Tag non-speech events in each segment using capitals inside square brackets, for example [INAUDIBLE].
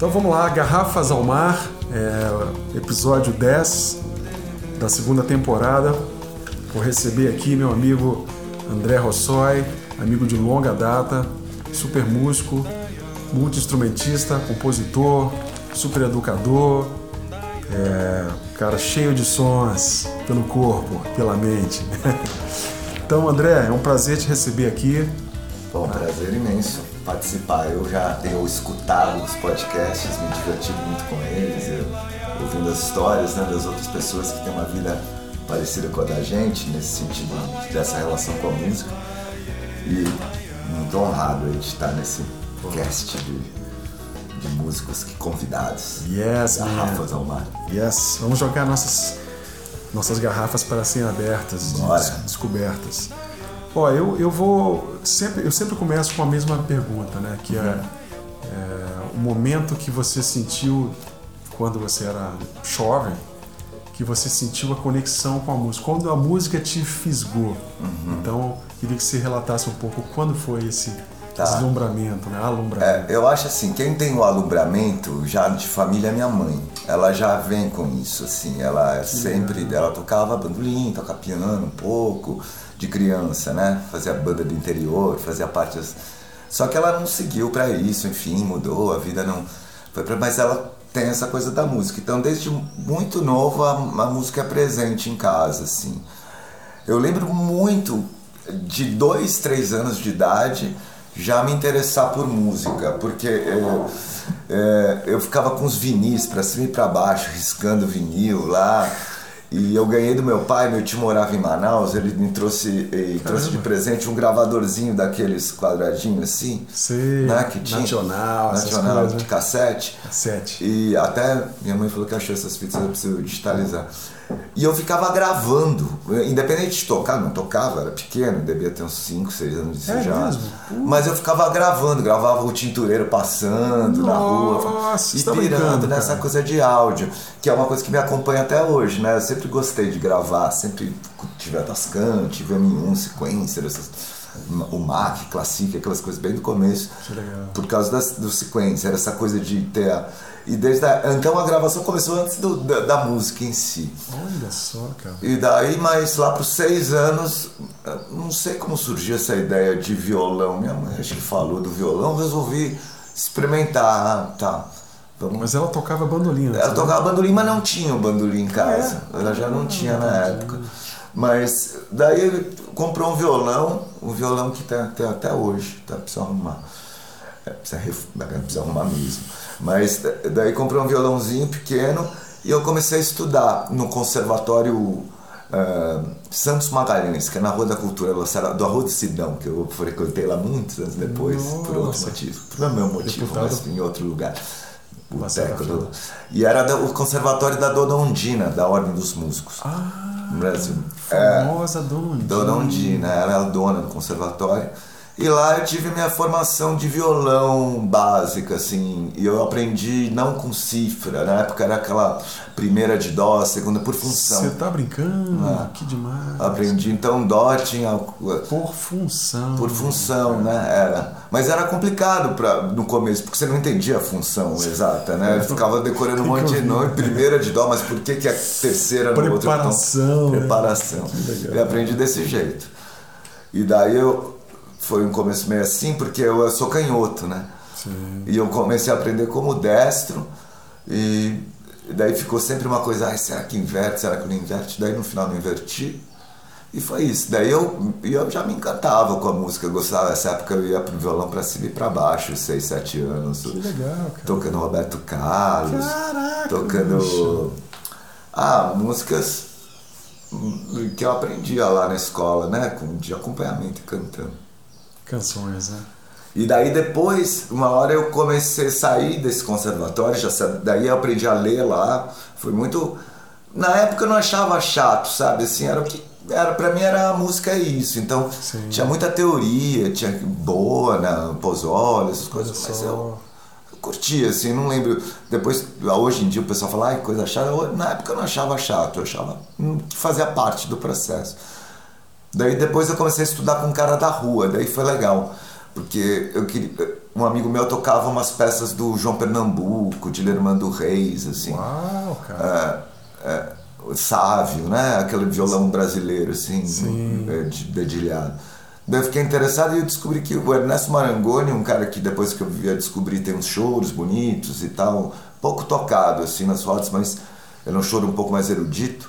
Então vamos lá, Garrafas ao Mar, é, episódio 10 da segunda temporada. Vou receber aqui meu amigo André Rossoi, amigo de longa data, super músico, multi-instrumentista, compositor, super educador, é, cara cheio de sons pelo corpo, pela mente. [LAUGHS] então, André, é um prazer te receber aqui. Bom, prazer imenso participar. Eu já tenho escutado os podcasts, me divertido muito com eles, eu, ouvindo as histórias né, das outras pessoas que têm uma vida parecida com a da gente, nesse sentido dessa relação com a música. E muito honrado de estar nesse cast de, de músicos que convidados. Yes, Garrafas ao mar. Yes, vamos jogar nossas, nossas garrafas para serem abertas, des descobertas. Ó, eu, eu vou sempre eu sempre começo com a mesma pergunta, né? Que é, é o momento que você sentiu quando você era jovem, que você sentiu a conexão com a música, quando a música te fisgou. Uhum. Então, queria que você relatasse um pouco quando foi esse tá. deslumbramento, né? Alumbramento. É, eu acho assim, quem tem o alumbramento já de família é minha mãe. Ela já vem com isso, assim. Ela que sempre, é. ela tocava bandolim, tocava piano um pouco de criança, né? Fazia banda do interior, fazia parte das... Só que ela não seguiu para isso, enfim, mudou, a vida não foi para, mas ela tem essa coisa da música. Então, desde muito novo a, a música é presente em casa, assim. Eu lembro muito de dois, três anos de idade já me interessar por música, porque eu, é, eu ficava com os vinis para cima e para baixo, riscando vinil lá. E eu ganhei do meu pai, meu tio morava em Manaus, ele me trouxe, trouxe de presente um gravadorzinho daqueles quadradinhos assim. Sim, né, que tinha, nacional, nacional coisas, de cassete. Cassete. E até minha mãe falou que achou essas fitas, eu preciso digitalizar. E eu ficava gravando, independente de tocar, não tocava, era pequeno, devia ter uns 5, 6 anos de é já. Mas eu ficava gravando, gravava o tintureiro passando Nossa, na rua e tá pirando nessa coisa de áudio, que é uma coisa que me acompanha até hoje, né? Eu sempre gostei de gravar, sempre tive Tascam, tive M1, sequência, essas, o Mac, Classic, aquelas coisas bem do começo. Por causa das, do sequência, era essa coisa de ter a, e desde a, então a gravação começou antes do, da, da, música em si. Olha só, cara. E daí, mas lá para os seis anos, não sei como surgiu essa ideia de violão. Minha mãe acho que falou do violão, resolvi experimentar. Tá. Vamos... Mas ela tocava bandolim, né? Ela tocava bandolim, mas não tinha o bandolim em casa. É. Ela já não tinha na época. Mas daí ele comprou um violão, um violão que tem, até hoje, tá? Precisa arrumar. É, precisa, precisa arrumar mesmo. Mas daí comprei um violãozinho pequeno e eu comecei a estudar no conservatório uh, Santos Magalhães, que é na Rua da Cultura, do Arroio do Sidão, que eu frequentei lá muitos anos depois, Nossa. por outro motivo. Por não meu motivo, Deputado. mas em outro lugar. Boteco do... E era o conservatório da Dona Ondina, da Ordem dos Músicos. Ah, no Brasil. Famosa é, Dona Ondina. Dona Ondina, ela era a dona do conservatório. E lá eu tive minha formação de violão básica, assim, e eu aprendi não com cifra, na época era aquela primeira de dó, segunda por função. Você tá brincando? Ah, que demais. Aprendi, então dó tinha... Por função. Por função, né, era. Mas era complicado pra, no começo, porque você não entendia a função exata, né? Eu ficava decorando um [LAUGHS] monte de nome, primeira de dó, mas por que que a terceira no outro Preparação. Né? Preparação. Eu aprendi desse jeito. E daí eu foi um começo meio assim, porque eu, sou canhoto, né? Sim. E eu comecei a aprender como destro, e daí ficou sempre uma coisa, ai, será que inverte, será que não inverte? Daí no final não inverti, e foi isso. Daí eu, eu já me encantava com a música, eu gostava. Nessa época eu ia pro violão pra cima e pra baixo, 6, 7 anos. Que legal, cara. Tocando Roberto Carlos. Caraca, tocando. bicho. Ah, músicas que eu aprendia lá na escola, né? Com, de acompanhamento e cantando. Canções, né? E daí depois, uma hora eu comecei a sair desse conservatório, já daí eu aprendi a ler lá. Foi muito. Na época eu não achava chato, sabe? Assim, era o que. Era, pra mim era a música é isso. Então Sim. tinha muita teoria, tinha boa, né? Pozzoli, essas coisas, Olha mas só. eu, eu curtia, assim, não lembro. Depois, hoje em dia o pessoal fala, ai, coisa chata. Eu- Na época eu não achava chato, eu achava hum, que fazia parte do processo. Daí depois eu comecei a estudar com um cara da rua, daí foi legal. Porque eu queria, um amigo meu tocava umas peças do João Pernambuco, de Lermando Reis, assim. Uau, cara. É, é, o Sávio, né? Aquele violão brasileiro, assim, Sim. é, de- dedilhado. Daí eu fiquei interessado e eu descobri que o Ernesto Marangoni, um cara que depois que eu via descobrir tem uns choros bonitos e tal, pouco tocado assim nas fotos, mas era um choro um pouco mais erudito.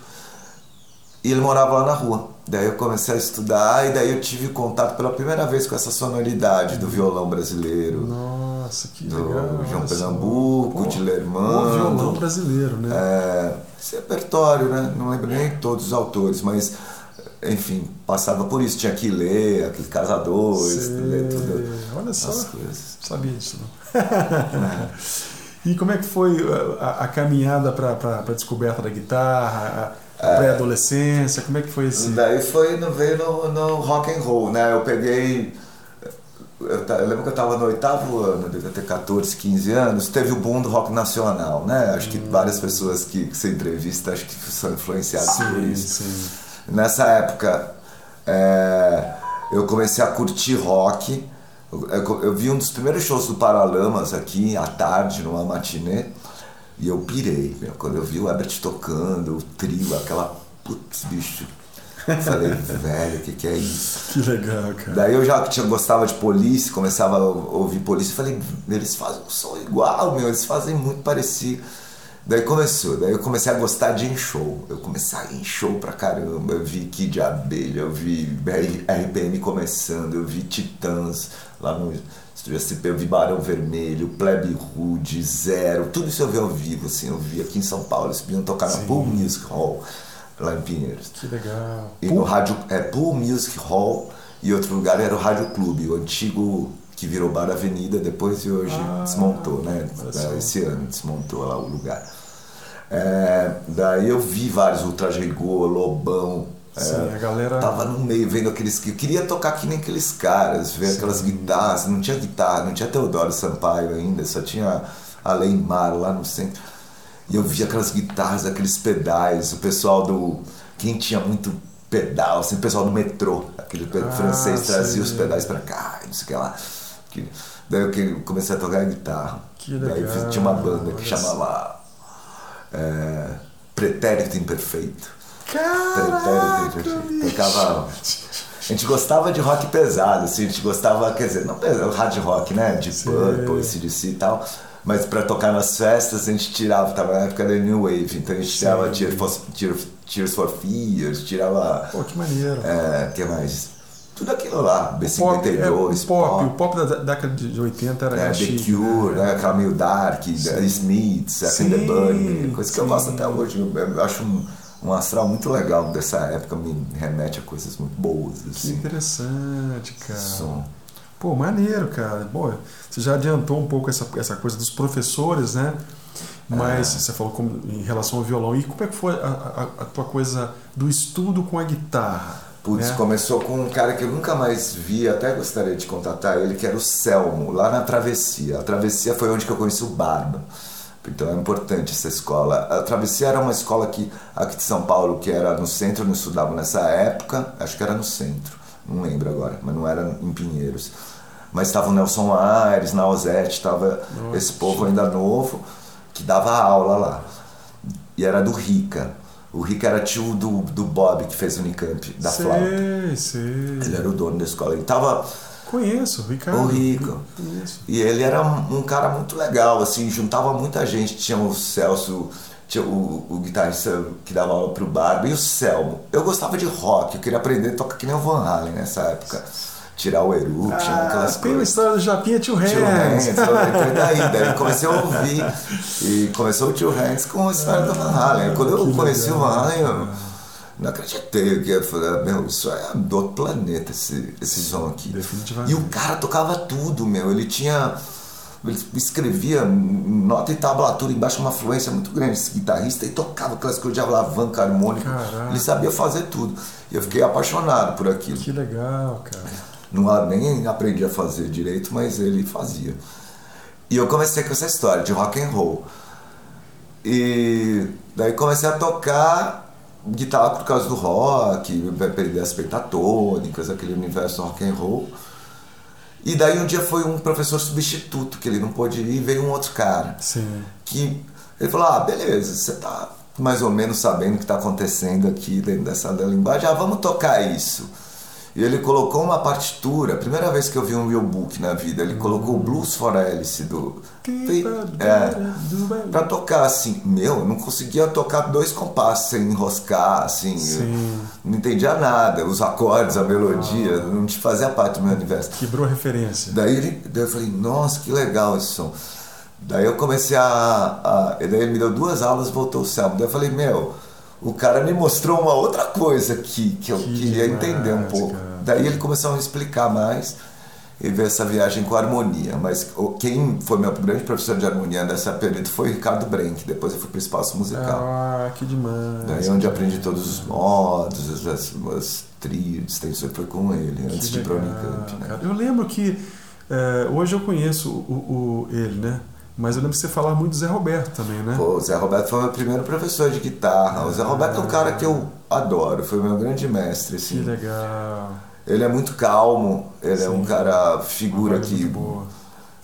E ele morava lá na rua. Daí eu comecei a estudar e daí eu tive contato pela primeira vez com essa sonoridade do violão brasileiro, Nossa, que do legal. João. Pernambuco, Pô, de O violão brasileiro, né? É, esse repertório, né? Não lembro nem todos os autores, mas enfim, passava por isso. Tinha que ler, aquele casadores, Sei. ler tudo. Olha só, as coisas. sabia disso não. [LAUGHS] e como é que foi a, a caminhada para a descoberta da guitarra, a pré-adolescência? Como é que foi esse? Daí foi no, veio no, no rock and roll, né? Eu peguei. Eu, eu lembro que eu estava no oitavo ano, devia ter 14, 15 anos, teve o boom do rock nacional, né? Acho que várias pessoas que, que você entrevista acho que são influenciadas por Sim, isso. sim. Nessa época, é, eu comecei a curtir rock. Eu, eu- eu vi um dos primeiros shows do Paralamas aqui à tarde, numa matinê, e eu pirei. meu. Quando eu vi o Herbert tocando, o trio, aquela. Putz, bicho. Falei, [LAUGHS] velho, o que, que é isso? Que legal, cara. Daí eu já tinha, gostava de Police, começava a ouvir Police, falei, eles fazem um som igual, meu, eles fazem muito parecido. Daí começou, daí eu comecei a gostar de em show. Eu comecei a ir em show pra caramba. Eu vi Kid de Abelha, eu vi RPM começando, eu vi Titãs lá no eu vi Barão Vermelho, Plebe Rude, Zero, tudo isso eu vi ao vivo, assim, eu vi aqui em São Paulo, eles vinham tocar na Sim. Pool Music Hall, lá em Pinheiros. Que legal. E no rádio, é Pool Music Hall e outro lugar era o Rádio Clube, o antigo que virou Bar Avenida depois e hoje Ah, desmontou, né? Esse ano desmontou lá o lugar. É, daí eu vi vários Ultra Rigor, Lobão. É, Sim, a galera- Tava no meio vendo aqueles que. Eu queria tocar que nem aqueles caras, ver aquelas guitarras. Não tinha guitarra, não tinha Teodoro Sampaio ainda, só tinha Aleimar lá no centro. E eu via aquelas guitarras, aqueles pedais, o pessoal do. Quem tinha muito pedal, assim, o pessoal do metrô, aquele Ah, francês trazia os pedais pra cá, não sei o que lá. Daí eu comecei a tocar guitarra. Que Daí legal, tinha uma banda que chamava é, Pretérito Imperfeito. Caraca. Tocava. A gente gostava de rock pesado, assim, a gente gostava, quer dizer, não pesado, hard rock, né? De. Purple, CDC e tal. Mas pra tocar nas festas a gente tirava, tava na época da New Wave, então a gente tirava. Tears for, Tears, for Fears, tirava. Pô, que maneiro. É, que mais? Tudo aquilo lá, Pop, é, B52, o pop, o pop da década de 80 era é, The chique, Cure, né? né? aquela meio dark, The Smiths, The Bunny, coisa que eu gosto até hoje. Eu acho um, um astral muito legal dessa época, me remete a coisas muito boas. Que Assim. interessante, cara. Som. Pô, maneiro, cara. Bom, você já adiantou um pouco essa, essa coisa dos professores, né? Mas É. você falou como, em relação ao violão. E como é que foi a, a- a tua coisa do estudo com a guitarra? Putz, né? começou com um cara que eu nunca mais vi, até gostaria de contatar ele, que era o Selmo, lá na Travessia. A Travessia foi onde que eu conheci o Barba. Então é importante essa escola. A Travessia era uma escola que, aqui de São Paulo, que era no centro, não estudava nessa época, acho que era no centro, não lembro agora, mas não era em Pinheiros. Mas estava o Nelson Aires, na Osete, estava esse povo ainda novo, que dava aula lá. E era do Rica. O Rica era tio do, do Bob, que fez o Unicamp, da flauta. sei, sei. Ele era o dono da escola. Ele tava. Conheço, Ricardo. O Rico. Conheço. E ele era um, um cara muito legal, assim, juntava muita gente. Tinha o Celso, tinha o, o guitarrista que dava aula pro Barba e o Selmo. Eu gostava de rock, eu queria aprender a tocar que nem o Van Halen nessa época. Tirar o Eruption, Ah, aquelas tem uma coisas. história do Japinha Tio Tio Hands. Então [LAUGHS] daí, daí comecei a ouvir e começou o Tio Hands com a história do Van Halen. Quando eu conheci legal. o Van Halen, eu não acreditei que eu falei, meu, isso é do outro planeta esse, esse som aqui. definitivamente. E o cara tocava tudo, meu, ele tinha ele escrevia nota e tablatura embaixo uma fluência muito grande esse guitarrista e tocava aquelas coisas de alavanca harmônica. Caraca. Ele sabia fazer tudo. E eu fiquei apaixonado por aquilo. Que legal, cara. Não, nem aprendi a fazer direito, mas ele fazia. E eu comecei com essa história de rock and roll. E daí comecei a tocar guitarra por causa do rock, vai perder as pentatônicas, aquele universo rock and roll. E daí um dia foi um professor substituto, que ele não pôde ir, e veio um outro cara. Sim. Que ele falou, ah, beleza, você tá mais ou menos sabendo o que está acontecendo aqui dentro dessa linguagem, ah, vamos tocar isso. E ele colocou uma partitura, primeira vez que eu vi um real book na vida, ele colocou o Blues for Alice do. É, pra tocar assim, meu, eu não conseguia tocar dois compassos sem enroscar, assim, não entendia nada, os acordes, a melodia, ah. não te fazia parte do meu universo. Quebrou referência. Daí, ele, daí eu falei, nossa, que legal esse som. Daí eu comecei a. a daí ele me deu duas aulas voltou o céu. Daí eu falei, meu o cara me mostrou uma outra coisa que, que eu que queria demais, entender um pouco. Cara. Daí ele começou a explicar mais e ver essa viagem com harmonia. Mas quem foi meu grande professor de harmonia nessa período foi o Ricardo Brenck. Depois eu fui para o espaço musical. Ah, que demais. Daí é onde aprendi todos os modos, as, as tríades, foi com ele, antes que de ir para o Unicamp. Né? Eu lembro que é, hoje eu conheço o, o, ele, né? Mas eu lembro que você falava muito do Zé Roberto também, né? Pô, o Zé Roberto foi o meu primeiro professor de guitarra. O Zé Roberto é um cara que eu adoro, foi meu grande mestre. Assim. Que legal. Ele é muito calmo, ele Sim. é um cara, figura que. Boa.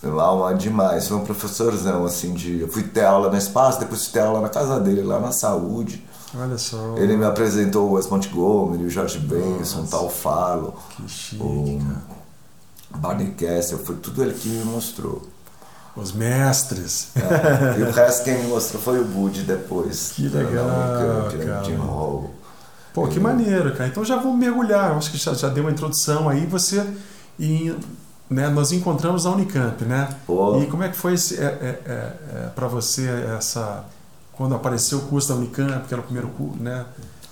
Lá demais, foi um professorzão assim de. Eu fui ter aula no espaço, depois fui ter aula na casa dele, lá na saúde. Olha só. Ele me apresentou o Wes Montgomery, o Jorge Benson, o Tal Falo. Que chique. O Barney Kessel, foi tudo ele que me mostrou. Os mestres. É. E o resto quem me mostrou foi o Bud depois. Que legal. cara. Jim Hall. Pô, que maneiro, cara. Então já vamos mergulhar. Acho que já, já deu uma introdução aí. Você. E, né, nós encontramos a Unicamp, né? Pô. E como é que foi é, é, é, é para você essa. Quando apareceu o curso da Unicamp, que era o primeiro curso, né?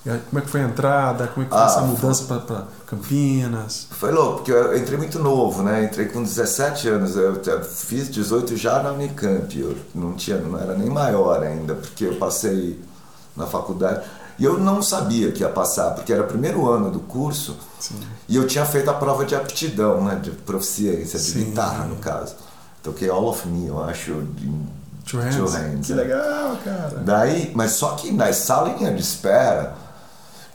Como é que foi a entrada? Como é que foi ah, essa mudança para Campinas? Foi louco, porque eu entrei muito novo, né? Entrei com 17 anos, eu fiz 18 já na Unicamp. Eu não tinha, não era nem maior ainda, porque eu passei na faculdade. E eu não sabia que ia passar, porque era o primeiro ano do curso Sim. e eu tinha feito a prova de aptidão, né? De proficiência, de Sim. guitarra no caso. Toquei All of Me, eu acho, Two Hands. Two hands que é. legal, cara. Daí, mas só que na salinha de espera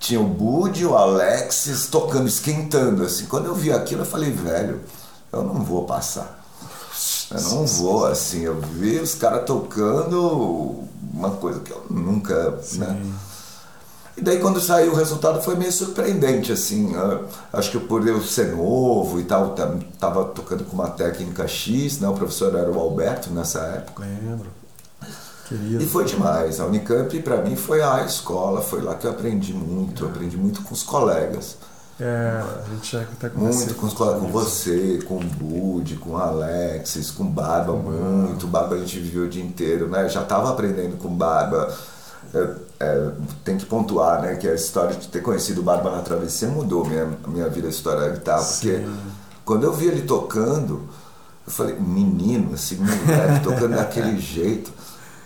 tinha o Bud e o Alexis tocando, esquentando. Assim. Quando eu vi aquilo, eu falei, velho, eu não vou passar. Eu não vou, assim. Eu vi os caras tocando uma coisa que eu nunca. Né? E daí quando saiu o resultado foi meio surpreendente, assim. Acho que por eu ser novo e tal, tava tocando com uma técnica X, né? O professor era o Alberto nessa época. Lembro. E foi demais. A Unicamp, para mim, foi a escola. Foi lá que eu aprendi muito. Eu aprendi muito com os colegas. É, a gente já até Muito com, os colegas, com você, com o Bud, com o Alexis, com o Barba, muito. Barba a gente viveu o dia inteiro, né? Já estava aprendendo com Barba. É, é, tem que pontuar, né? Que a história de ter conhecido o Barba na travessia mudou minha, minha vida, a história da guitarra. Porque Sim. quando eu vi ele tocando, eu falei, menino, assim, moleque, tocando daquele [LAUGHS] jeito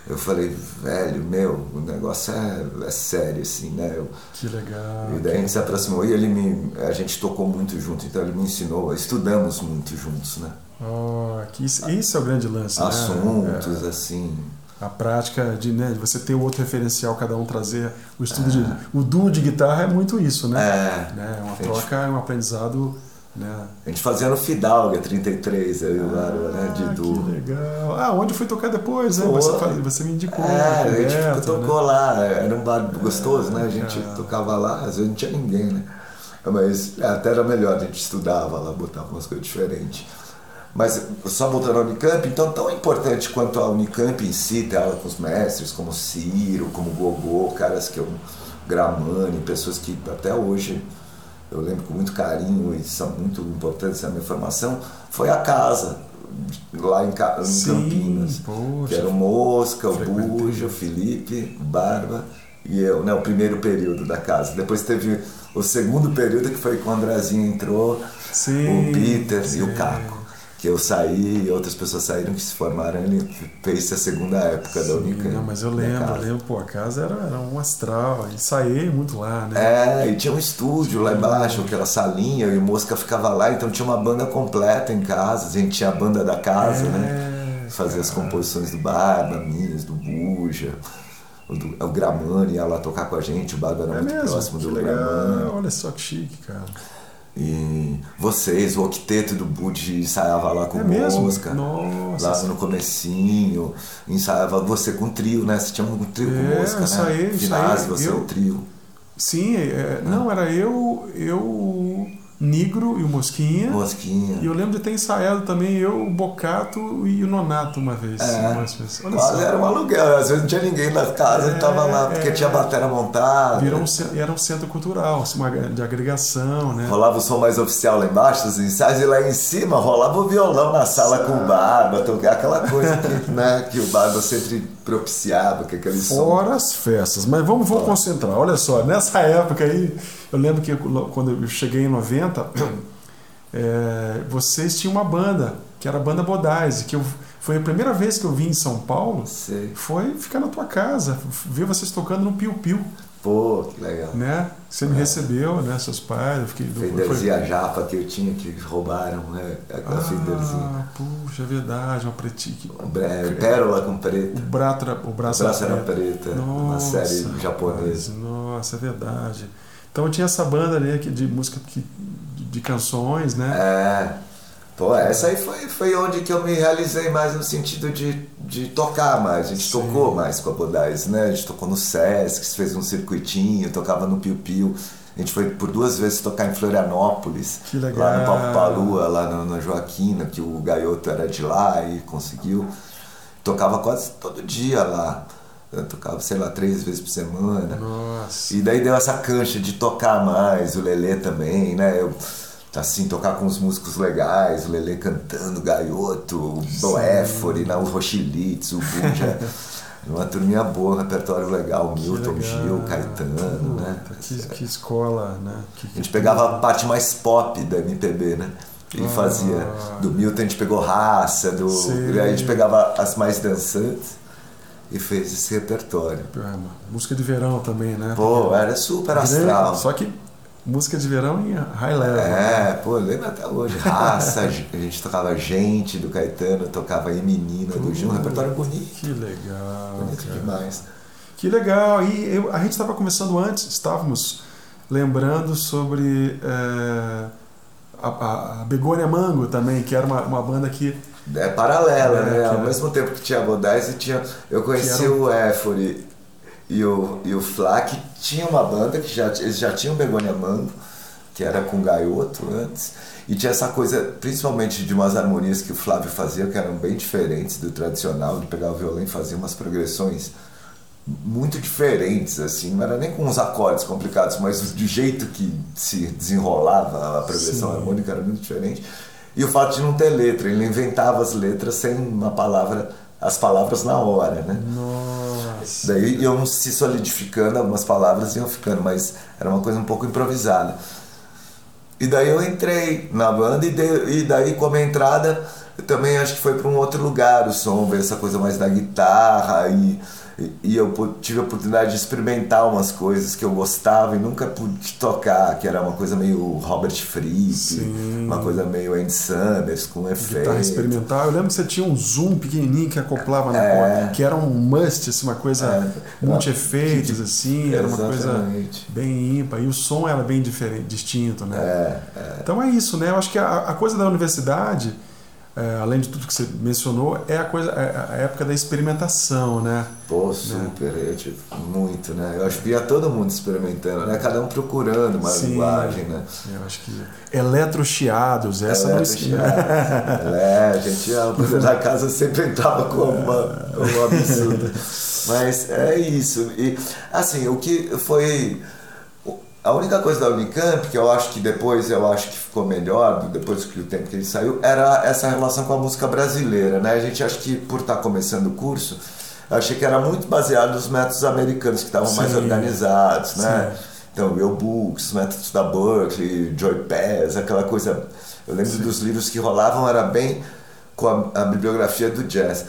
eu falei, velho, meu, o negócio é, é sério, assim, né? Eu, que legal. E daí a gente se aproximou e ele me. A gente tocou muito junto, então ele me ensinou, estudamos muito juntos, né? Oh, isso, isso é o grande lance, né? Assuntos, né? assim. A prática de, né, de você ter o outro referencial, cada um trazer o estudo é. de. O duo de guitarra é muito isso, né? É. Né? Uma troca, é um aprendizado né? A gente fazia no Fidalga 33, eu e o né? De ah, Du. Que legal. Ah, onde fui tocar depois, né? Você, você me indicou. É, a gente né? tocou né? lá, era um bar gostoso, né? A gente é. tocava lá, às vezes não tinha ninguém, né? Mas é, até era melhor, a gente estudava lá, botava umas coisas diferentes. Mas só voltando ao Unicamp, então tão importante quanto a Unicamp em si, ter aula com os mestres, como Ciro, como Gogô, caras que eu. Gramani, pessoas que até hoje eu lembro com muito carinho e são muito importantes na minha formação, foi a casa, lá em, em Sim, Campinas. Poxa, que era o Mosca, o Bujo, o Felipe, o Barba e eu, né? O primeiro período da casa. Depois teve o segundo período que foi quando o Andrezinho entrou, sim, o Peter sim. e o Caco que eu saí e outras pessoas saíram que se formaram, ele fez a segunda época Sim, da Unicamp. Não, mas eu lembro, eu lembro, pô, a casa era, era um astral, ensaiei muito lá, né? É, e tinha um estúdio lá embaixo, aquela salinha, e o Mosca ficava lá, então tinha uma banda completa em casa, a gente tinha a banda da casa, né? é, né? Fazia as composições do Barba, minhas, do Buja. O, do, o Gramani ia lá tocar com a gente, o Barba era é muito mesmo? próximo do legal. Gramani. Olha só que chique, cara. E vocês, o octeto do Bud ensaiava lá com É música. Nossa. Lá no comecinho. Ensaiava você com trio, né? Você tinha um trio com É, música, ensaiei, né? Finazzi, você Eu- o trio. Sim, é, não, era eu, eu, o Nigro e o Mosquinha. Mosquinha. E eu lembro de ter ensaiado também eu, o Bocato e o Nonato uma vez. É. umas vezes. Olha Quase só. era um aluguel, às vezes não tinha ninguém na casa, É, e tava lá, porque é. tinha bateria montada. Virou um, era um centro cultural, assim, uma, de agregação, né? Rolava o som mais oficial lá embaixo, os ensaios, e lá em cima rolava o violão na sala com o Barba, aquela coisa que, [LAUGHS] né, que o Barba sempre propiciava, que aquele som. Fora as festas. Mas vamos, vamos concentrar. Olha só, nessa época aí, eu lembro que quando eu cheguei em 90, é, [CLEARS THROAT] vocês tinham uma banda, que era a banda Bodais, que eu, foi a primeira vez que eu vim em São Paulo, Sei. foi ficar na tua casa, ver vocês tocando no Piu Piu, Pô, que legal. né? Você me recebeu, né? Seus pais, eu fiquei... Fenderzinha japa que eu tinha que roubaram, né? Aquela Fenderzinha. Ah, puxa, é verdade, uma pretinha. É, pérola com O preto. braço era, o braço O braço era preto. preta, uma série japonesa. nossa, é verdade. Então tinha essa banda ali de música que, de, canções, né? É. Pô, essa aí foi, foi onde que eu me realizei mais no sentido de, de tocar mais. A gente Sim. tocou mais com a Bodais, né? A gente tocou no Sesc, fez um circuitinho, tocava no Piu Piu. A gente foi por duas vezes tocar em Florianópolis. Que legal. Lá no Papo Palua, lá no, no Joaquina, que o Gaioto era de lá e conseguiu. Tocava quase todo dia lá. Eu tocava, sei lá, três vezes por semana. Nossa. E daí deu essa cancha de tocar mais, o Lelê também, né? Eu, assim, tocar com os músicos legais, o Lelê cantando, o Gaioto, o Boéfore, né? o Rochilitz, o Bunja. [LAUGHS] Uma turminha boa, um repertório legal, Milton legal. Gil, Caetano, né? Que, que escola, né? Que, A gente pegava a parte mais pop da MPB, né? E Ah. fazia. Do Milton a gente pegou raça, do. Sei. E aí a gente pegava as mais dançantes e fez esse repertório. Ah, Música de verão também, né? Pô, era super astral. Grande- Só que música de verão em high level. né? É, pô, eu lembro até hoje. Raça, [LAUGHS] a gente tocava Gente do Caetano, tocava E Menina do Gil, um repertório bonito, Que legal. bonito cara. demais. Que legal. E eu- a gente estava conversando antes, estávamos lembrando sobre é, a, a- a Begônia Mango também, que era uma, uma banda que. É paralela, É, né? Ao mesmo tempo que tinha Bodais tinha. Eu conheci um- o Éfore e o, e o Flá, que tinha uma banda que já, eles já tinham Begonia Mango, que era com Gaioto antes. E tinha essa coisa, principalmente de umas harmonias que o Flávio fazia, que eram bem diferentes do tradicional, de pegar o violão e fazer umas progressões muito diferentes, assim, não era nem com os acordes complicados, mas o de jeito que se desenrolava a progressão Sim. harmônica era muito diferente. E o fato de não ter letra, ele inventava as letras sem uma palavra, as palavras na hora, né? Nossa. Daí iam se solidificando, algumas palavras iam ficando, mas era uma coisa um pouco improvisada. E daí eu entrei na banda e, e daí com a minha entrada eu também acho que foi para um outro lugar o som, ver essa coisa mais da guitarra e, e, eu tive a oportunidade de experimentar umas coisas que eu gostava e nunca pude tocar, que era uma coisa meio Robert Fripp, uma coisa meio Andy Summers com Guitarra efeito. experimental. Eu lembro que você tinha um zoom pequenininho que acoplava na É. corda, que era um must, assim, uma coisa É. multi-efeitos, [LAUGHS] assim, era uma coisa bem ímpar. E o som era bem diferente, distinto, né? É, é. Então é isso, né? Eu acho que a, a coisa da universidade, é, além de tudo que você mencionou, é a coisa, é a época da experimentação, né? Pô, super, eu, tipo, muito, né? Eu acho que ia todo mundo experimentando, né? Cada um procurando uma Sim. linguagem, né? Eu acho que eletrochiados, essa não Eletro, [LAUGHS] É, a gente, a da casa sempre entrava com uma, um absurdo. Mas é isso. E, assim, o que foi... A única coisa da Unicamp, que eu acho que depois eu acho que ficou melhor, depois que o tempo que ele saiu, era essa relação com a música brasileira, né? A gente acho que por estar começando o curso, eu achei que era muito baseado nos métodos americanos que estavam mais Sim. organizados, né? Sim. Então, Will Books, métodos da Berkeley, Joy Pass, aquela coisa. Eu lembro dos livros que rolavam, era bem com a, a bibliografia do jazz.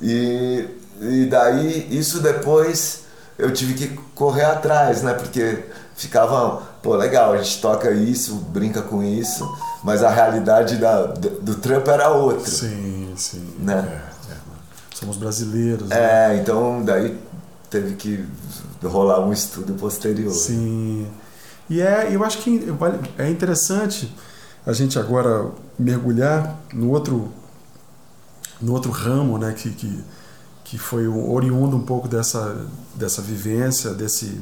E, e daí, isso depois eu tive que correr atrás, né? Porque ficava, pô, legal, a gente toca isso, brinca com isso, mas a realidade da, do, do trampo era outra. Sim, sim. Né? É, é. Somos brasileiros, né? É, então daí teve que rolar um estudo posterior. Sim. E é, eu acho que é interessante a gente agora mergulhar no outro, no outro ramo, né, que, que, que foi oriundo um pouco dessa, dessa vivência, desse,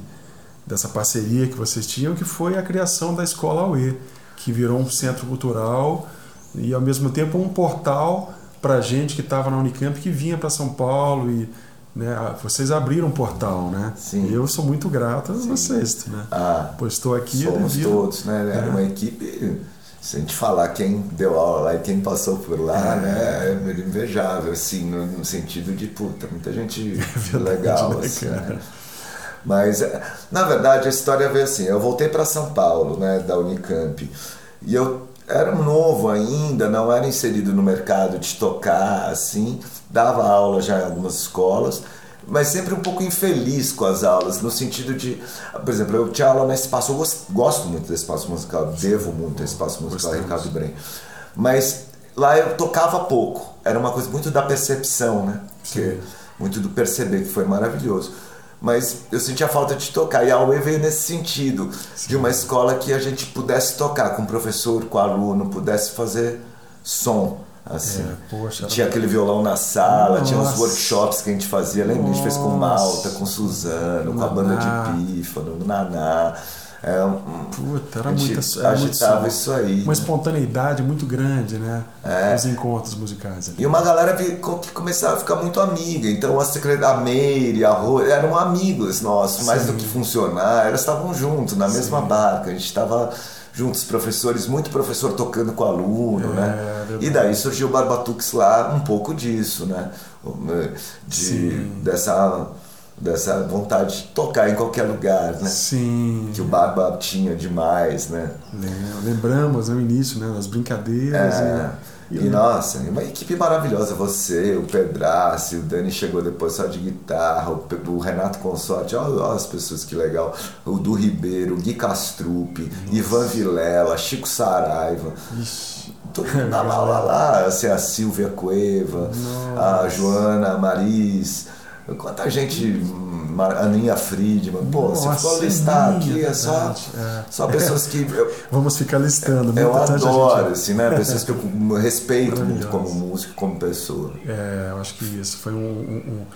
dessa parceria que vocês tinham, que foi a criação da Escola UE, que virou um centro cultural e ao mesmo tempo um portal para gente que estava na Unicamp que vinha para São Paulo e né? Vocês abriram um portal, né? Sim. Eu sou muito grato a vocês, né? Ah, pois estou aqui. Somos devido... todos, né? Era é. uma equipe. Se a gente falar quem deu aula lá e quem passou por lá, é. né? É invejável, assim, no, no, sentido de, puta, muita gente [LAUGHS] é legal, né, assim, né? Mas, é, na verdade, a história veio assim. Eu voltei para São Paulo, né, da Unicamp, e eu era novo ainda, não era inserido no mercado de tocar, assim, dava aula já em algumas escolas, mas sempre um pouco infeliz com as aulas, no sentido de, por exemplo, eu tinha aula no espaço, eu gosto muito do espaço musical, devo muito ao espaço musical Gostamos. Ricardo Brem, mas lá eu tocava pouco, era uma coisa muito da percepção, né? Que, muito do perceber, que foi maravilhoso mas eu sentia falta de tocar. E a UE veio nesse sentido, Sim. de uma escola que a gente pudesse tocar com o professor, com o aluno, pudesse fazer som. Assim. É, poxa, tinha aquele violão na sala, Nossa. tinha uns workshops que a gente fazia, lembra? A gente fez com Malta, com Suzano, com a banda de Pífano, Naná. É, Puta, era muita era agitava muito, isso aí. Uma né? espontaneidade muito grande, né? É. Os encontros musicais. Ali. E uma galera que começava a ficar muito amiga. Então a secretária, a Meire, a Rô, eram amigos nossos, Sim. mais do que funcionar, elas estavam juntos, na mesma Sim. barca. A gente estava juntos, professores, muito professor tocando com aluno, é, né? Verdade. E daí surgiu o Barbatux lá, um pouco disso, né? De, dessa dessa vontade de tocar em qualquer lugar, né? Sim. Que o Barba tinha demais, né? Lembramos no né, início, né? Das brincadeiras. É. E, e, nossa, uma equipe maravilhosa. Você, o Pedrace, o Dani chegou depois só de guitarra, o, Renato Consorte, olha, olha, as pessoas que legal. O Du Ribeiro, o Gui Castrupe, Ivan Vilela, Chico Saraiva. Ixi. Todo mundo lá, lá, lá, assim, a Silvia Cueva, nossa. a Joana Maris Quanta gente, Aninha Friedman, pô, Nossa, se for listar aqui, é só, é. só pessoas que. Eu, [LAUGHS] Vamos ficar listando, Eu adoro, gente... assim, né? Pessoas que eu respeito muito como músico, como pessoa. É, eu acho que isso foi um, um,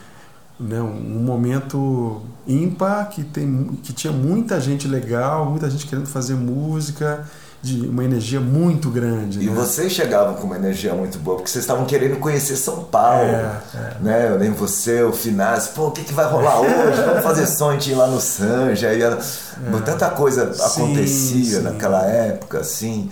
um, né, um momento ímpar que, tem, que tinha muita gente legal, muita gente querendo fazer música de uma energia muito grande. E né? vocês chegavam com uma energia muito boa, porque vocês estavam querendo conhecer São Paulo. É, é. Né? Eu lembro você, o Finaz, pô, o que, que vai rolar [LAUGHS] hoje? Vamos fazer a gente ir lá no Sanja. É. Tanta coisa acontecia sim. naquela época, assim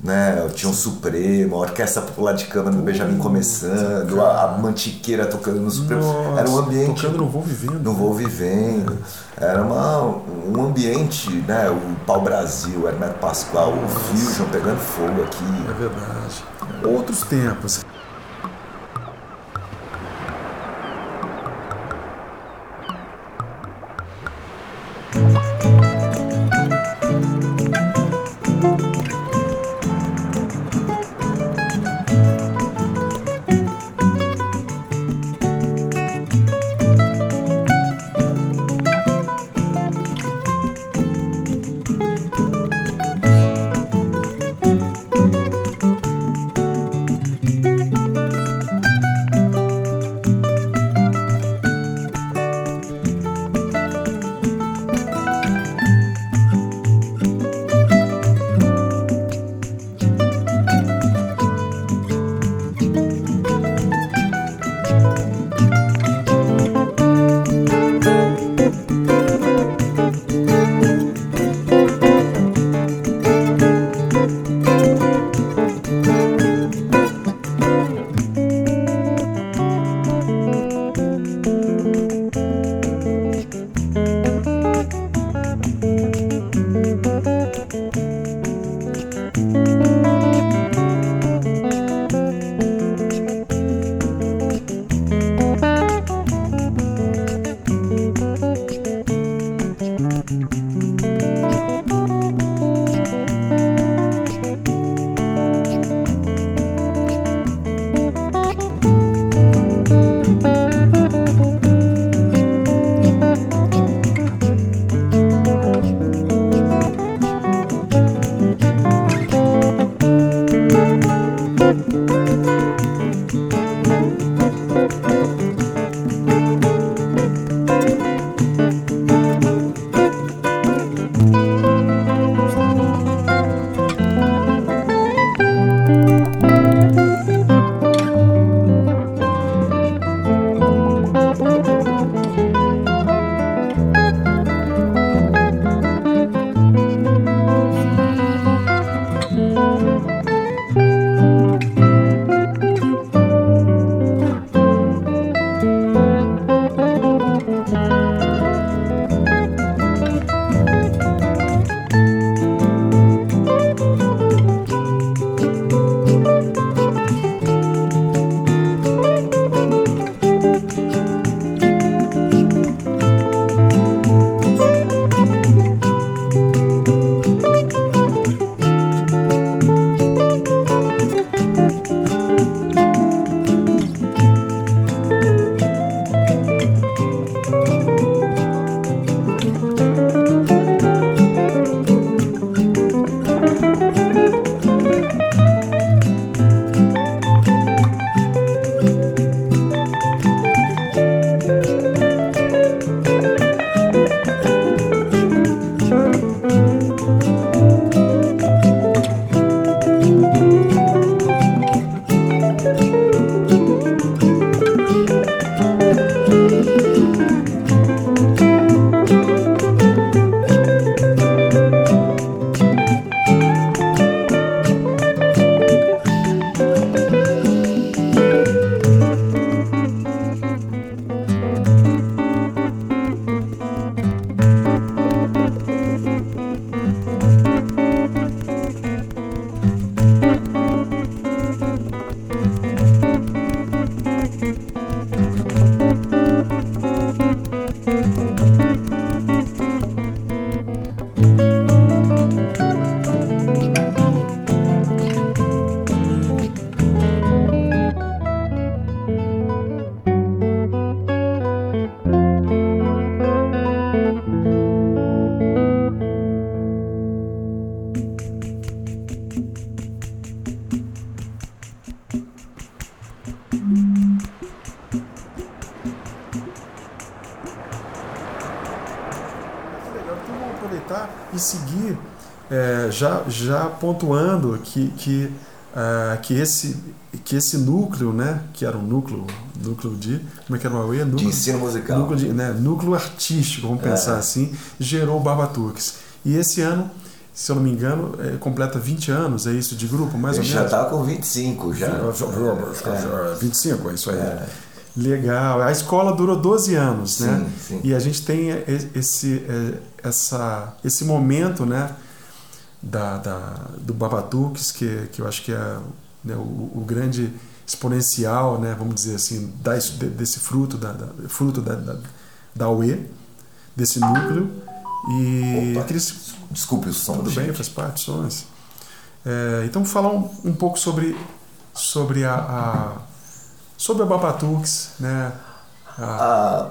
né? Tinha um Supremo, a Orquestra Popular de Câmara do Benjamin começando, a, a, Mantiqueira tocando no Supremo. Nossa, era um ambiente. Tocando no Vou Vivendo. Vou Vivendo. Era uma, um ambiente, né? O Pau Brasil, Hermeto Pascoal, Nossa. o Fusion pegando fogo aqui. É verdade. Outros tempos. Já, já pontuando que, que, uh, que, esse, que esse núcleo, né, que era um núcleo, núcleo de. Como é que era o Aue? Núcleo, de ensino musical. Núcleo, de, né, núcleo artístico, vamos é. pensar assim, gerou o Barbaturques. E esse ano se eu não me engano, é, completa 20 anos, é isso de grupo, mais Ele ou menos? Já está com 25, já. É. 25, é isso aí. É. Legal. A escola durou 12 anos, sim, né? Sim. E a gente tem esse, essa, esse momento, né? Da, da, do Babatux, que, que eu acho que é né, o, o, grande exponencial, né, vamos dizer assim, da, desse fruto da, da fruto da, da, da UE, desse núcleo. E Opa, desculpe o som. Tudo bem, gente. faz parte, sons. É, então falar um, um, pouco sobre sobre a, a sobre a Babatux, né? A, a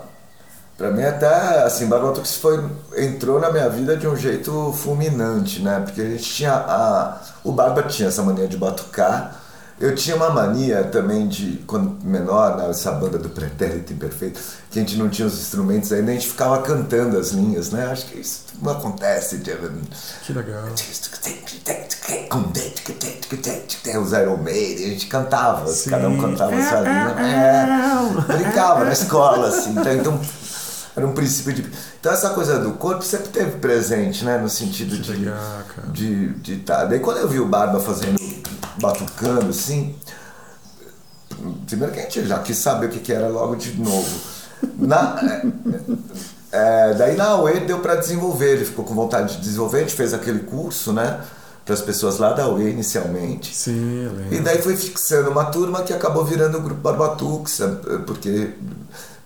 Pra mim até, assim, Barbatux foi, entrou na minha vida de um jeito fulminante, né? Porque a gente tinha a... O Barba tinha essa mania de batucar. Eu tinha uma mania também de, quando menor, né, essa banda do Pretérito Imperfeito, que a gente não tinha os instrumentos ainda, a gente ficava cantando as linhas, né? Acho que isso não acontece. Que legal. Os Iron Maiden, a gente cantava, Sim. cada um cantava sua linha. É, brincava na escola, assim. Então, então era um princípio de. Então essa coisa do corpo sempre teve presente, né? No sentido que de. Legal, de de tá. Daí quando eu vi o Barba fazendo. batucando assim. Primeiro que a gente já quis saber o que, que era logo de novo. Na, é, é, daí na UE deu para desenvolver, ele ficou com vontade de desenvolver, a gente fez aquele curso, né? Para as pessoas lá da UE inicialmente. Sim. E daí foi fixando uma turma que acabou virando o grupo Barbatux, porque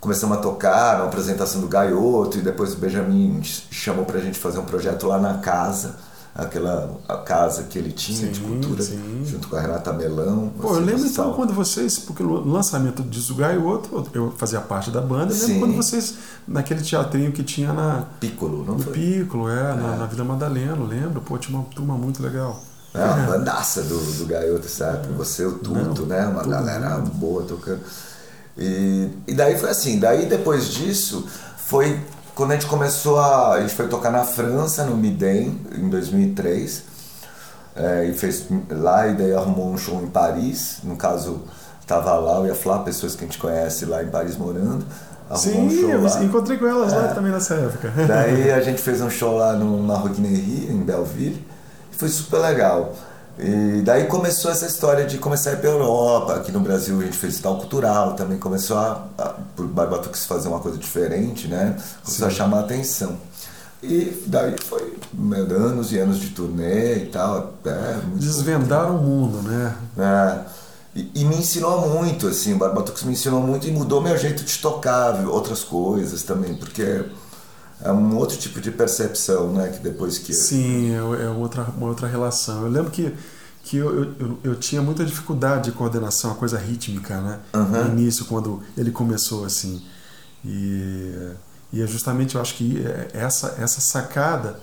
começamos a tocar na apresentação do Gaioto e depois o Benjamin chamou pra gente fazer um projeto lá na casa aquela a casa que ele tinha sim, de cultura sim. junto com a Renata Melão. Pô, eu lembro então quando vocês, porque o lançamento do Gaioto, eu fazia parte da banda, eu lembro quando vocês, naquele teatrinho que tinha na. Piccolo, não no foi? Piccolo, é, é. Na, na Vila Madalena, lembro, pô, tinha uma turma muito legal. É uma bandaça do, do Gaioto, sabe? Você, o Tuto, né? Uma galera boa tocando. E, e daí foi assim, daí depois disso foi quando a gente começou a. A gente foi tocar na França, no Midem, em 2003. É, e fez lá e daí arrumou um show em Paris. No caso, tava lá, eu ia falar, pessoas que a gente conhece lá em Paris morando. Sim, um eu lá. encontrei com elas é. lá também nessa época. Daí [LAUGHS] a gente fez um show lá no Maroquinerie, em Belleville, e foi super legal. E daí começou essa história de começar a ir para Europa. Aqui no Brasil a gente fez tal cultural, também começou a, a por Barbatux fazer uma coisa diferente, né? Começou Sim. a chamar a atenção. E daí foi anos e anos de turnê e tal. É, Desvendaram o mundo, né? É. E, e, me ensinou muito, assim, o Barbatux me ensinou muito e mudou meu jeito de tocar, outras coisas também, porque é um outro tipo de percepção, né, que depois que... Sim, é, é outra, uma outra relação. Eu lembro que, que eu, eu, eu tinha muita dificuldade de coordenação, a coisa rítmica, né, uhum. no início, quando ele começou, assim, e, e é justamente, eu acho que essa, essa sacada,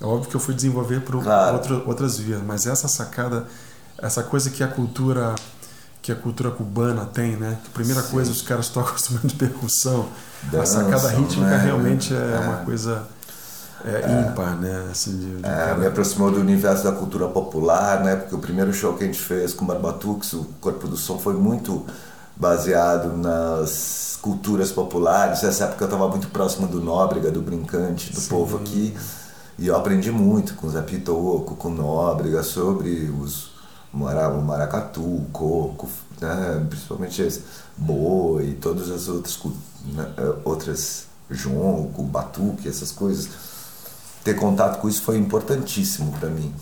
é óbvio que eu fui desenvolver por claro. outro, outras vias, mas essa sacada essa coisa que a cultura que a cultura cubana tem, né? Que a primeira Sim. coisa os caras tocam [LAUGHS] instrumento de percussão, Dançam, a sacada rítmica né? realmente é, é, uma coisa é, é, ímpar, né? Assim, de, de é. Me aproximou do universo da cultura popular, né? Porque o primeiro show que a gente fez com o Barbatux, o Corpo do Som, foi muito baseado nas culturas populares. Nessa época eu estava muito próximo do Nóbrega, do Brincante, do Sim. povo aqui. E eu aprendi muito com o Zé Pitoco, com o Nóbrega, sobre os maracatu, coco, né? principalmente esse, boi, todas as outras, né? Eh, outras jonco, batuque, essas coisas. Ter contato com isso foi importantíssimo para mim.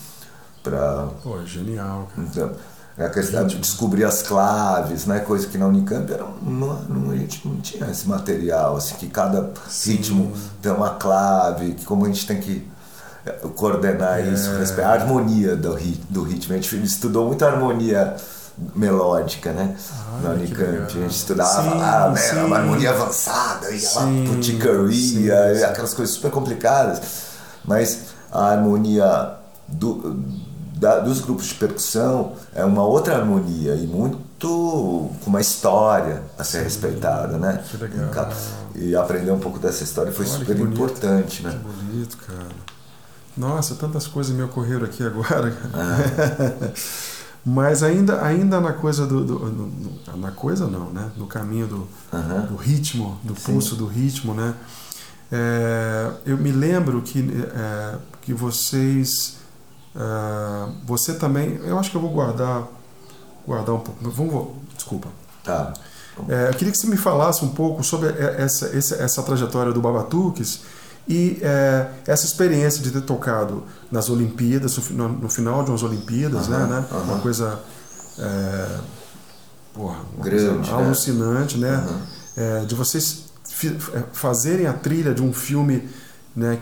Pra, Pô, é genial. Cara. Então, a questão de descobrir as claves, né? Coisa que na Unicamp era, não, não, a gente não tinha esse material, assim, que cada Sim. ritmo tem uma clave, que como a gente tem que coordenar é. isso, a harmonia do, do ritmo. A gente estudou muito a harmonia melódica, né? Ai, na Unicamp. A gente estudava sim, lá, né? Sim. Uma harmonia avançada, puticaria, aquelas coisas super complicadas. Mas a harmonia do, da, dos grupos de percussão é uma outra harmonia e muito com uma história a ser respeitada, né? Que legal. E aprender um pouco dessa história foi Olha, super importante, né? Que bonito, cara. Nossa, tantas coisas me ocorreram aqui agora. Ah. [LAUGHS] Mas ainda, ainda na coisa do, do, do, Na coisa não, né? No caminho do, uhum. do ritmo, do Sim. pulso do ritmo, né? É, eu me lembro que, é, que vocês. É, você também. Eu acho que eu vou guardar. Guardar um pouco. Vamos. Desculpa. Tá. É, eu queria que você me falasse um pouco sobre essa, essa, essa trajetória do Babatuques e é, essa experiência de ter tocado nas Olimpíadas, no, no final de umas Olimpíadas, uhum, né? Uhum. uma coisa, é, porra, uma Grande, coisa né? alucinante, né? Uhum. É, de vocês é, fazerem a trilha de um filme né,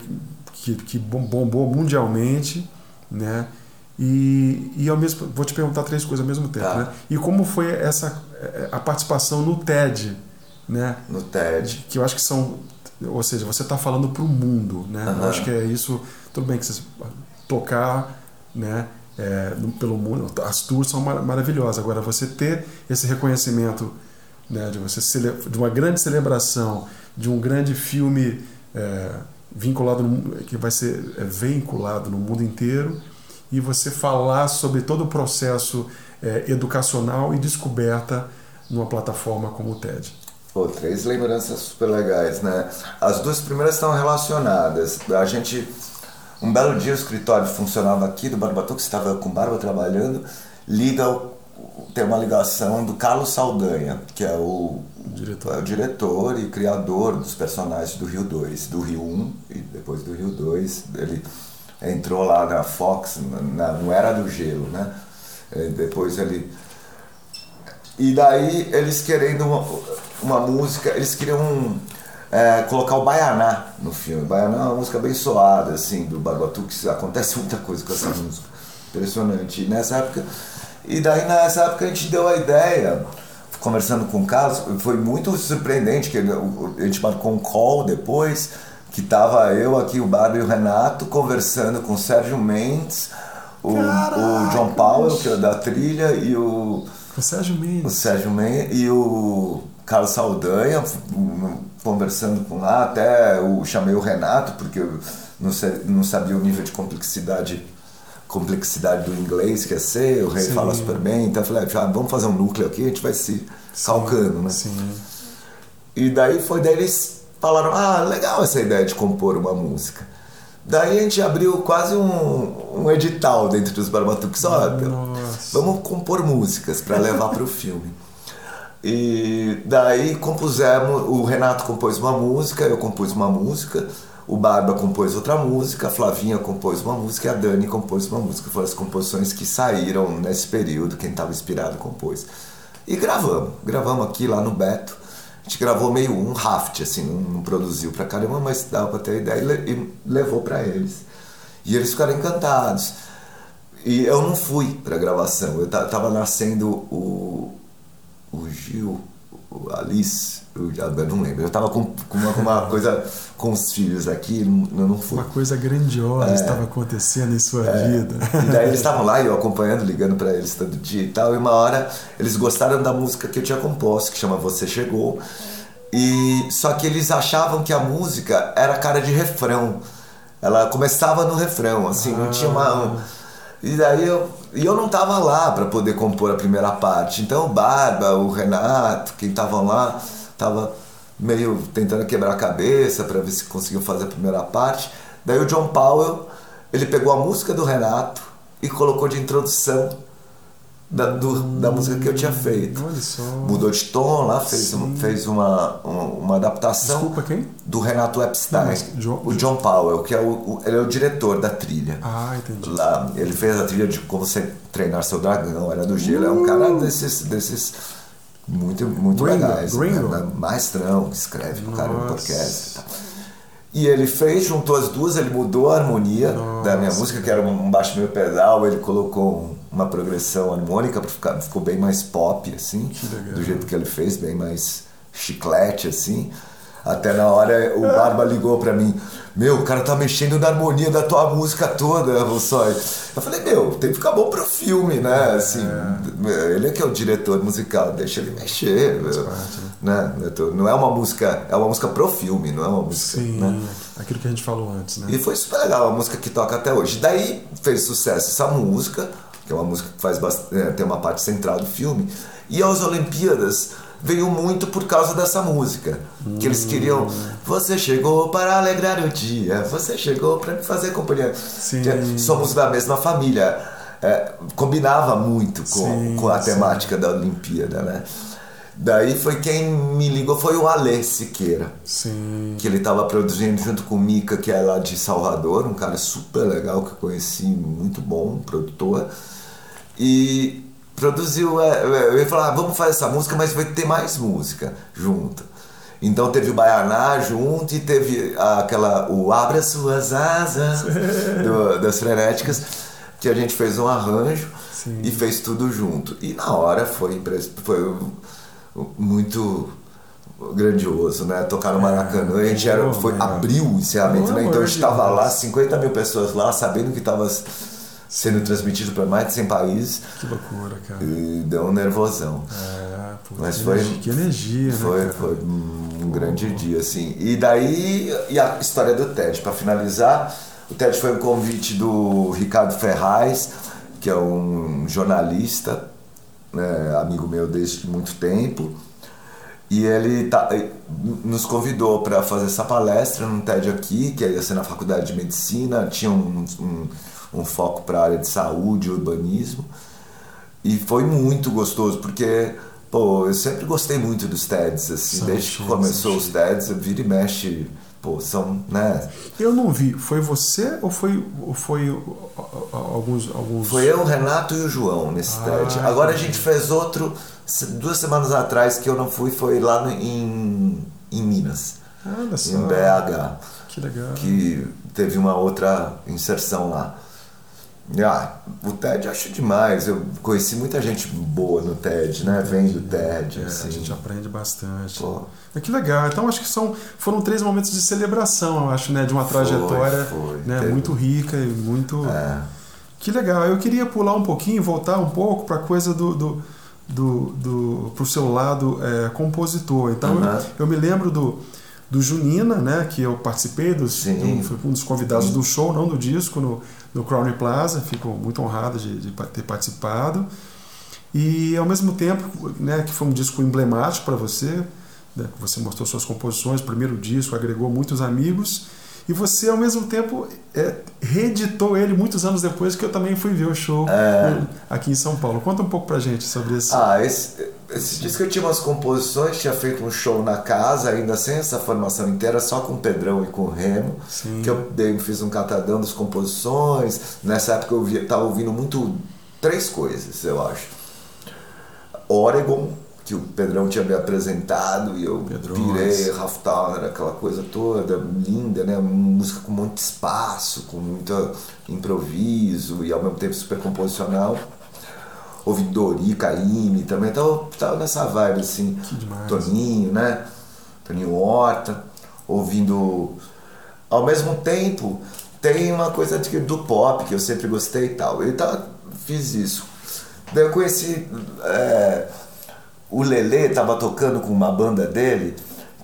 que, que bombou mundialmente, né? E, e ao mesmo vou te perguntar três coisas ao mesmo tempo, tá. né? E como foi essa é, a participação no TED, né? No TED. Que eu acho que são ou seja, você está falando para o mundo, né? Uhum. Eu acho que é isso. Tudo bem que você tocar, né? É, pelo mundo, as tours são mar maravilhosas. Agora, você ter esse reconhecimento, né? De você de uma grande celebração, de um grande filme é, vinculado no, que vai ser é, vinculado no mundo inteiro e você falar sobre todo o processo é, educacional e descoberta numa plataforma como o TED. Pô, três lembranças super legais, né? As duas primeiras estão relacionadas. A gente, um belo dia o escritório funcionava aqui do Barbatu, que estava com Barba trabalhando, liga, tem uma ligação do Carlos Saldanha, que é o diretor, é o diretor e criador dos personagens do Rio 2, do Rio 1 e depois do Rio 2. Ele entrou lá na Fox, na, no Era do Gelo, né? E depois ele e daí eles querendo uma, uma música, eles queriam é, colocar o Baianá no filme. Baianá é uma música abençoada, assim, do Barbatu, que acontece [LAUGHS] muita coisa com essa música. Impressionante. E nessa época. E daí nessa época a gente deu a ideia, conversando com o Carlos, foi muito surpreendente, que a gente marcou um call depois, que tava eu aqui, o Barba e o Renato, conversando com o Sérgio Mendes o, o John Powell, que é da trilha, e o. O Sérgio Mendes. O Sérgio Mendes e o Carlos Saldanha, conversando com lá, até eu chamei o Renato, porque eu não, sei, não sabia o nível de complexidade complexidade do inglês que é ser, o rei Sim. fala super bem, então eu falei, ah, vamos fazer um núcleo aqui, a gente vai se Sim. calcando, né? Sim. E daí foi daí eles falaram, ah, legal essa ideia de compor uma música. Daí a gente abriu quase um, um edital dentro dos Barbatuques, ó, vamos compor músicas para levar para o filme. [LAUGHS] E daí compusemos, o Renato compôs uma música, eu compus uma música, o Barba compôs outra música, a Flavinha compôs uma música e a Dani compôs uma música. Foram as composições que saíram nesse período, quem estava inspirado compôs. E gravamos, gravamos aqui lá no Beto. A gente gravou meio um raft, assim, não, não produziu pra caramba, mas dava pra ter ideia e, levou para eles. E eles ficaram encantados. E eu não fui pra gravação, eu tava nascendo o, o Gil, o Alice, eu, eu não lembro. Eu tava com, com uma, uma, [LAUGHS] coisa com os filhos aqui, eu não fui. Uma coisa grandiosa é, estava acontecendo em sua é, vida. E daí eles [LAUGHS] estavam lá, eu acompanhando, ligando para eles todo dia e tal. E uma hora eles gostaram da música que eu tinha composto, que chama Você Chegou. E só que eles achavam que a música era cara de refrão. Ela começava no refrão, assim, ah. não tinha uma. Ah. E daí eu, e eu não tava lá para poder compor a primeira parte. Então o Barba, o Renato, quem estavam lá, tava meio tentando quebrar a cabeça para ver se conseguiu fazer a primeira parte. Daí o John Powell, ele pegou a música do Renato e colocou de introdução da, do, da música que eu tinha feito. Mudou de tom lá, fez, uma, fez uma, uma adaptação. Desculpa, quem? Do Renato Epstein. Não, John, o John Powell, que é o, o, ele é o diretor da trilha. Ah, entendi. Lá, ele fez a trilha de como você treinar seu dragão, era do gelo. Uh. É um cara desses, desses muito, muito Gringo, legais. Gringo. Né? Maestrão que escreve pro cara no podcast. E ele fez, juntou as duas, ele mudou a harmonia Nossa. da minha música, que era um baixo meio pedal, ele colocou uma progressão harmônica para ficar ficou bem mais pop assim, do jeito que ele fez, bem mais chiclete assim. Até na hora o Barba ligou para mim, meu, o cara tá mexendo na harmonia da tua música toda, Rossói. Eu falei, meu, tem que ficar bom pro filme, né? Assim, é. ele é que é o diretor musical, deixa ele mexer. né? Não é uma música, é uma música pro filme, não é uma música. Sim, né? aquilo que a gente falou antes, né? E foi super legal, a música que toca até hoje. Daí fez sucesso essa música, que é uma música que faz bastante, é, tem uma parte central do filme. E as Olimpíadas veio muito por causa dessa música. Hum. Que eles queriam. Você chegou para alegrar o dia, você chegou para me fazer companhia. Sim. Somos da mesma família. É, combinava muito com, sim, com a temática sim. da Olimpíada, né? Daí foi quem me ligou, foi o Alê Siqueira. Sim. Que ele estava produzindo junto com o Mika, que é lá de Salvador, um cara super legal que eu conheci, muito bom, produtor. E produziu. É, é, eu ia falar, ah, vamos fazer essa música, mas vai ter mais música junto. Então teve o Baianá junto e teve aquela. o Abra Suas Asas [LAUGHS] do, das Frenéticas, que a gente fez um arranjo Sim. e fez tudo junto. E na hora foi, foi muito grandioso, né? Tocar no Maracanã, a gente era, foi, abriu o encerramento, né? Então a gente estava lá, 50 mil pessoas lá, sabendo que estava sendo transmitido para mais de 100 países. Que loucura, cara. E deu um nervosão. É, pô, Mas que foi, energia, que energia, foi, né? Foi um grande dia, assim. E daí, e a história do TED, para finalizar, o TED foi um convite do Ricardo Ferraz, que é um jornalista, né, amigo meu desde muito tempo. E ele tá, nos convidou para fazer essa palestra no TED aqui, que ia ser na Faculdade de Medicina. Tinha um, um um foco para a área de saúde, urbanismo. E foi muito gostoso, porque pô, eu sempre gostei muito dos TEDs, assim, são desde que começou os TEDs, eu vira e mexe, pô, são, né? Eu não vi, foi você ou foi, ou foi alguns, alguns... Foi eu, o Renato e o João nesse ah, TED. Agora a gente fez outro, duas semanas atrás que eu não fui, foi lá no, em, em Minas, ah, em BH. Que legal. Que teve uma outra inserção lá. Ah, o TED acho demais. Eu conheci muita gente boa no TED, né? Vem do TED. É, assim. A gente aprende bastante. Pô. É que legal. Então acho que são, foram três momentos de celebração, eu acho, né? De uma trajetória foi, foi. Né? muito rica e muito. É. Que legal. Eu queria pular um pouquinho, voltar um pouco para a coisa do, do, do, do pro seu lado é, compositor. Então Uhum. eu, eu me lembro do, do Junina, né, que eu participei dos, Sim. de um, um dos convidados do show, não do disco, no, no Crown Plaza. Fico muito honrado de, de ter participado. E ao mesmo tempo, né, que foi um disco emblemático para você, né, você mostrou suas composições, primeiro disco, agregou muitos amigos. E você, ao mesmo tempo, é, reeditou ele muitos anos depois, que eu também fui ver o show né, aqui em São Paulo. Conta um pouco pra gente sobre isso. Ah, esse, esse disco eu tinha umas composições, tinha feito um show na casa, ainda sem essa formação inteira, só com o Pedrão e com o Remo. Sim. Que eu dei, fiz um catadão das composições. Nessa época eu ouvia, tava ouvindo muito três coisas, eu acho. Oregon, que o Pedrão tinha me apresentado e eu Pedrões. pirei, Ralph Towner, aquela coisa toda linda, né? Música com muito espaço, com muito improviso e ao mesmo tempo super composicional. Ouvi Dori, Caymmi também, tava, tava nessa vibe assim. Que demais. Toninho, né? Toninho Horta, ouvindo. Ao mesmo tempo, tem uma coisa de- do pop que eu sempre gostei e tal. Eu tá, fiz isso. Daí eu conheci. é, o Lelê tava tocando com uma banda dele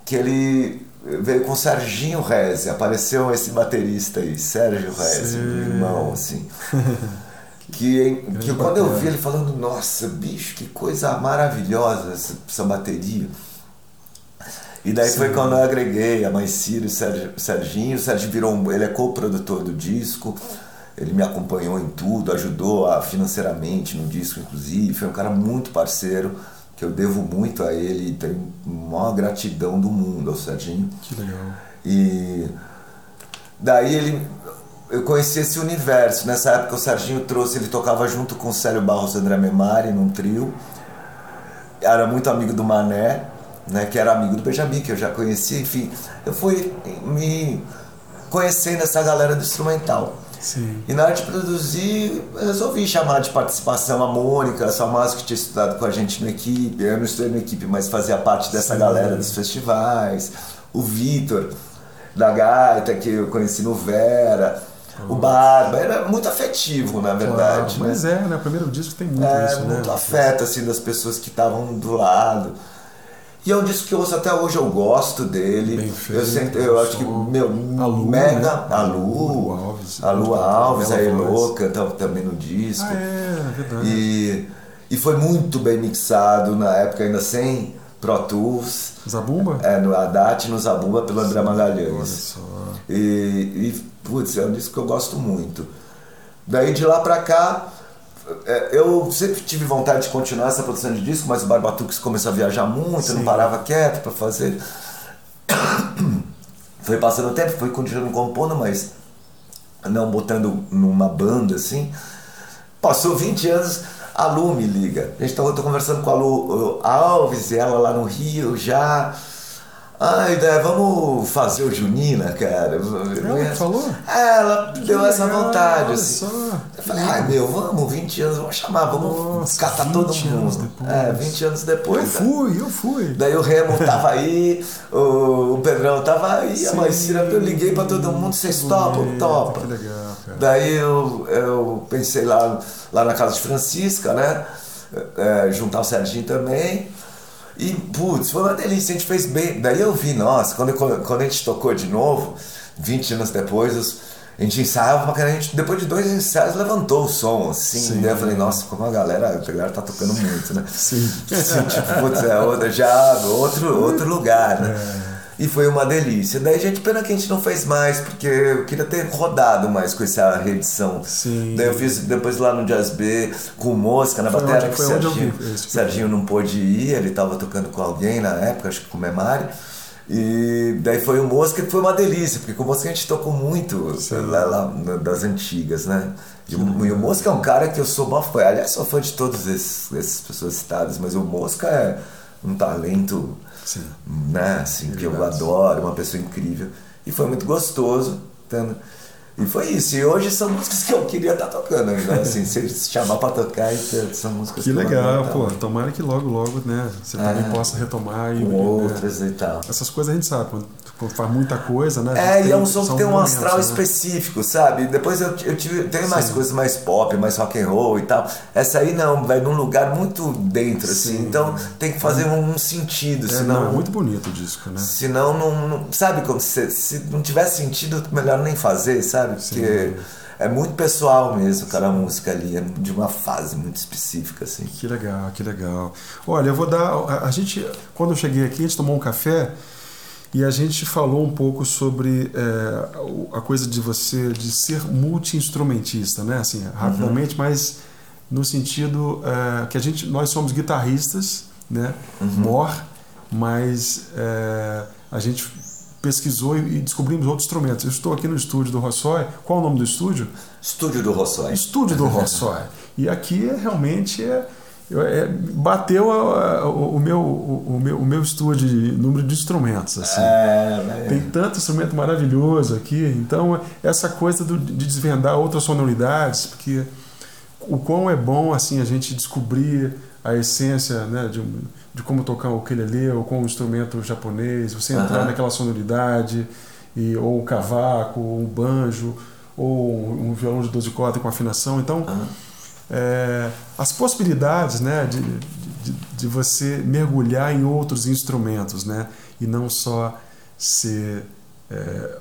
que ele veio com Serginho Reze. Apareceu esse baterista aí, Sérgio Reze, meu irmão, assim. [LAUGHS] Que, que quando eu vi ele falando, nossa, bicho, que coisa maravilhosa essa, essa bateria. E daí foi Sim. quando eu agreguei a Mãe Ciro e o Sergi- Serginho. O Serginho virou um, ele é co-produtor do disco. Ele me acompanhou em tudo, ajudou a, financeiramente no disco, inclusive. Foi um cara muito parceiro, que eu devo muito a ele. e Tenho a maior gratidão do mundo ao Serginho. Que legal. E daí ele eu conheci esse universo. Nessa época o Serginho trouxe, ele tocava junto com o Célio Barros e André Memari num trio. Era muito amigo do Mané, né, que era amigo do Benjamin, que eu já conhecia, enfim. Eu fui me conhecendo essa galera do instrumental. Sim. E na hora de produzir, resolvi chamar de participação a Mônica, a Salmazo, que tinha estudado com a gente na equipe. Eu não estudei na equipe, mas fazia parte dessa Sim. galera dos festivais. O Vitor, da Gaita, que eu conheci no Vera. O Barba. Era muito afetivo, na verdade. Claro, mas né? é, né? O primeiro disco tem muito É, isso, né? muito afeto assim, das pessoas que estavam do lado. E é um disco que eu ouço até hoje, eu gosto dele. Bem feito, eu sempre, eu acho que, som. meu, A Lu, mega. né? A Lu, Alves. a Lu Alves, a. Elô cantava também no disco. Ah, é, verdade. E, e foi muito bem mixado, na época ainda sem Pro Tools. Zabumba? É, no Haddad no Zabumba pelo André Olha Magalhães. só. E, e, putz, é um disco que eu gosto muito. Daí de lá pra cá, é, eu sempre tive vontade de continuar essa produção de disco, mas o Barbatux começou a viajar muito, eu não Sim. parava quieto pra fazer. [COUGHS] Foi passando o tempo, fui continuando compondo, mas não botando numa banda assim. Passou 20 anos, a Lu me liga. A gente tá, eu tô conversando com a Lu Alves, e ela lá no Rio já. Ai, né, vamos fazer o Junina, cara. Ela que falou? É, ela deu essa vontade, assim. Eu falei, ai meu, vamos, 20 anos, vamos chamar, vamos Nossa, catar todo 20 anos mundo. É, 20 anos depois. Eu fui, eu fui. Daí o Remo tava aí, [LAUGHS] o, o Pedrão tava aí, a Sim. Marcira, eu liguei pra todo mundo, vocês topam? Bonito, Topa. Que legal. Daí eu, eu pensei lá, lá na casa de Francisca, né? É, juntar o Serginho também. E, putz, foi uma delícia, a gente fez bem. Daí eu vi, nossa, quando, quando a gente tocou de novo, 20 anos depois, a gente ensaiava pra gente, depois de dois ensaios levantou o som, assim. Sim. Daí eu falei, nossa, como a galera, a galera tá tocando muito, né? Sim. [LAUGHS] Sim, tipo, putz, é outra, já outro, outro lugar, né? É. E foi uma delícia. Daí, gente, pena que a gente não fez mais, porque eu queria ter rodado mais com essa reedição. Sim. Daí eu fiz depois lá no Jazz B com Mosca na Foi bateria, onde- que o Serginho, Serginho não pôde ir, ele tava tocando com alguém na época, acho que com o Memari. E daí foi o Mosca que foi uma delícia, porque com o Mosca a gente tocou muito lá, lá das antigas, né? E o, e o Mosca é um cara que eu sou mó fã. Aliás, sou fã de todas essas pessoas citadas, mas o Mosca é um talento Sim. né, assim, que eu adoro, uma pessoa incrível. E foi muito gostoso. tendo- E foi isso. E hoje são músicas que eu queria estar tá tocando ainda. [LAUGHS] Assim, se chamar pra tocar, são músicas que, que legal, pô. Tomara que logo, logo, né? Você é, também possa retomar e. Com outras né, e tal. Essas coisas a gente sabe, quando faz muita coisa, né? É, e é um som que tem um astral né? específico, sabe? Depois eu, eu tive, tem mais Sim. coisas mais pop, mais rock and roll e tal. Essa aí não, vai num lugar muito dentro, assim. Então tem que fazer um, um sentido, é, senão. Não, é muito bonito o disco, né? Senão não. não sabe quando se, se não tiver sentido, melhor nem fazer, sabe? Porque. Sim é muito pessoal mesmo, cada música ali, é de uma fase muito específica, assim. Que legal, que legal. Olha, eu vou dar. A, a gente, quando eu cheguei aqui, a gente tomou um café e a gente falou um pouco sobre é, a coisa de você de ser multi-instrumentista, né? Assim, rapidamente, uhum. mas no sentido é, que a gente, nós somos guitarristas, né? Uhum. Mor, mas é, a gente pesquisou e descobrimos outros instrumentos. Eu estou aqui no estúdio do Rossói. Qual é o nome do estúdio? Estúdio do Rossói. Estúdio do [LAUGHS] Rossói. e aqui é, realmente é, é bateu a, a, o, meu, o, o, meu, o meu estúdio de número de instrumentos. Assim. É, Tem tanto instrumento maravilhoso aqui. Então, essa coisa do, de desvendar outras sonoridades, porque o quão é bom assim a gente descobrir a essência né, de, de como tocar o ukulele ou com um instrumento japonês, você entrar naquela sonoridade, e, ou o cavaco, ou o banjo, ou um violão de 12 cordas com afinação. Então, é, as possibilidades né, de, de, de, você mergulhar em outros instrumentos né, e não só ser. É,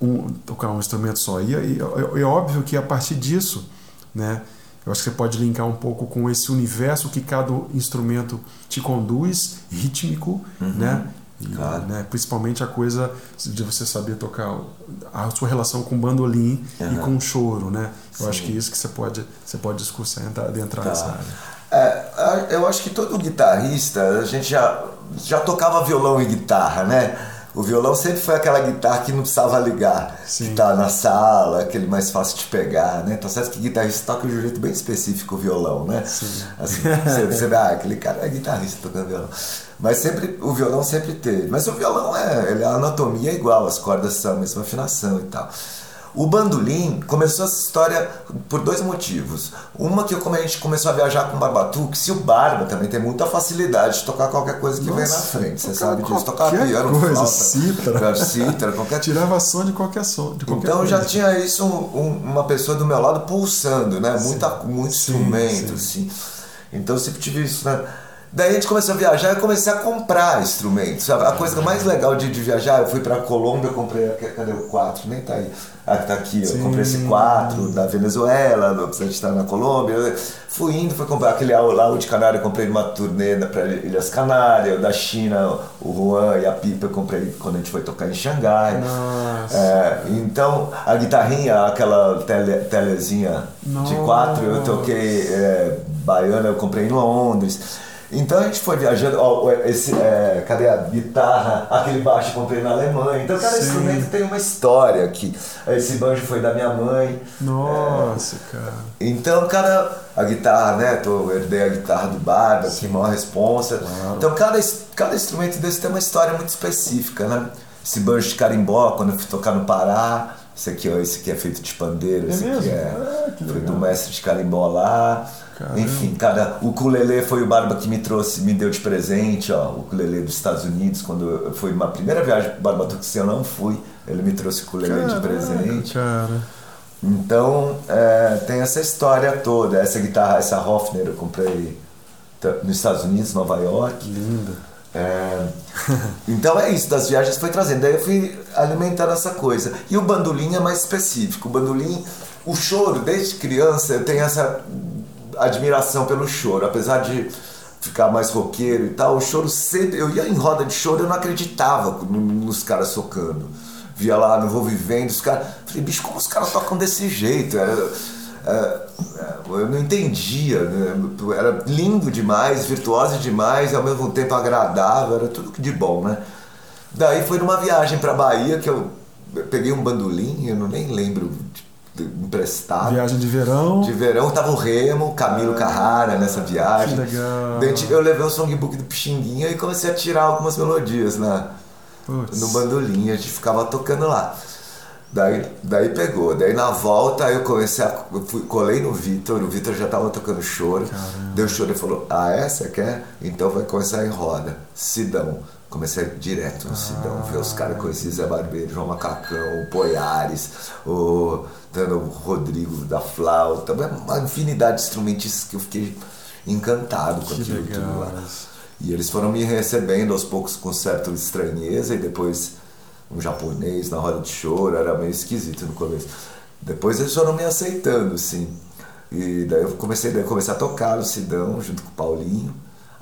um, tocar um instrumento só. E, e, é, é óbvio que a partir disso, né, eu acho que você pode linkar um pouco com esse universo que cada instrumento te conduz, rítmico, uhum. né? Claro. né? Principalmente a coisa de você saber tocar a sua relação com bandolim uhum. e com choro, né? Eu Sim. acho que é isso que você pode, você pode discursar, adentrar tá. nessa área. É, eu acho que todo guitarrista, a gente já, já tocava violão e guitarra, né? O violão sempre foi aquela guitarra que não precisava ligar, Sim. que tá na sala, aquele mais fácil de pegar, né? Tá certo que guitarrista toca de um jeito bem específico o violão, né? Sim. Assim, você, você vê, ah, aquele cara é guitarrista tocando violão. Mas sempre, o violão sempre teve. Mas o violão é, ele, a anatomia é igual, as cordas são a mesma afinação e tal. O bandolim começou essa história por dois motivos. Uma que como a gente começou a viajar com o barbatuque, se o barba também tem muita facilidade de tocar qualquer coisa que Nossa, vem na frente, você sabe disso. Tocar piano, coisa, flauta, cítara. cítara, qualquer [LAUGHS] Tirava som de qualquer som. De qualquer então coisa. já tinha isso, um, uma pessoa do meu lado pulsando, né? Muita, muito sim, instrumento, sim. assim. Então eu sempre tive isso, né? Daí a gente começou a viajar e comecei a comprar instrumentos. A coisa mais legal de, de viajar, eu fui pra Colômbia, eu comprei. Cadê o 4? Nem tá aí. Ah, tá aqui, eu comprei esse 4 da Venezuela, não precisa estar na Colômbia. Fui indo, fui comprar aquele lá de Canário, eu comprei numa turnê para Ilhas Canárias, da China, o Juan e a Pipa eu comprei quando a gente foi tocar em Xangai. É, então, a guitarrinha, aquela tele, telezinha Nossa. de 4, eu toquei é, baiana, eu comprei em Londres. Então a gente foi viajando, ó, esse, é, cadê a guitarra? Aquele baixo eu comprei na Alemanha. Então cada Sim. instrumento tem uma história aqui. Esse banjo foi da minha mãe. Nossa, é, cara. Então cada. A guitarra, né? Eu herdei a guitarra do Barba, que maior responsa. Claro. Então cada, cada instrumento desse tem uma história muito específica, né? Esse banjo de carimbó, quando eu fui tocar no Pará. Esse aqui, ó, esse aqui é feito de pandeiro, é esse mesmo? aqui é ah, foi do mestre de carimbó lá. Caramba. Enfim, cara, o ukulele foi o Barba que me trouxe, me deu de presente, ó, o ukulele dos Estados Unidos, quando foi uma primeira viagem pro Barba que eu não fui, ele me trouxe o ukulele Caraca, de presente. Cara. Então, é, tem essa história toda, essa guitarra, essa Hofner eu comprei nos Estados Unidos, Nova York. Linda. É, então é isso, das viagens foi trazendo. Daí eu fui alimentando essa coisa. E o bandolim é mais específico. O bandolim, o choro, desde criança, eu tenho essa admiração pelo choro, apesar de ficar mais roqueiro e tal, o choro sempre. Eu ia em roda de choro, eu não acreditava nos caras socando. Via lá no Vou Vivendo, os caras. Falei, bicho, como os caras tocam desse jeito? Era, era, é, eu não entendia, né? era lindo demais, virtuoso demais, ao mesmo tempo agradável, era tudo de bom, né? Daí foi numa viagem para Bahia que eu peguei um bandolim, eu não nem lembro emprestado. Viagem de verão. De verão, tava o Remo, Camilo ah, Carrara nessa viagem. Que legal. Eu levei o songbook do Pixinguinha e comecei a tirar algumas melodias na, no bandolim, a gente ficava tocando lá. Daí, daí pegou. Daí na volta eu comecei a. Eu fui, colei no Vitor, o Vitor já tava tocando choro. Caramba. Deu choro e falou: Ah, é? Você quer? Então vai começar em roda. Sidão. Comecei direto no Sidão, ver os caras conheci Zé Barbeiro, João Macacão, o Poiares, o, o Rodrigo da flauta, uma infinidade de instrumentistas que eu fiquei encantado com aquilo legal. tudo lá. E eles foram me recebendo aos poucos com certa estranheza e depois um japonês na roda de choro, era meio esquisito no começo. Depois eles foram me aceitando, sim. E daí eu comecei, daí eu comecei a tocar no Sidão junto com o Paulinho,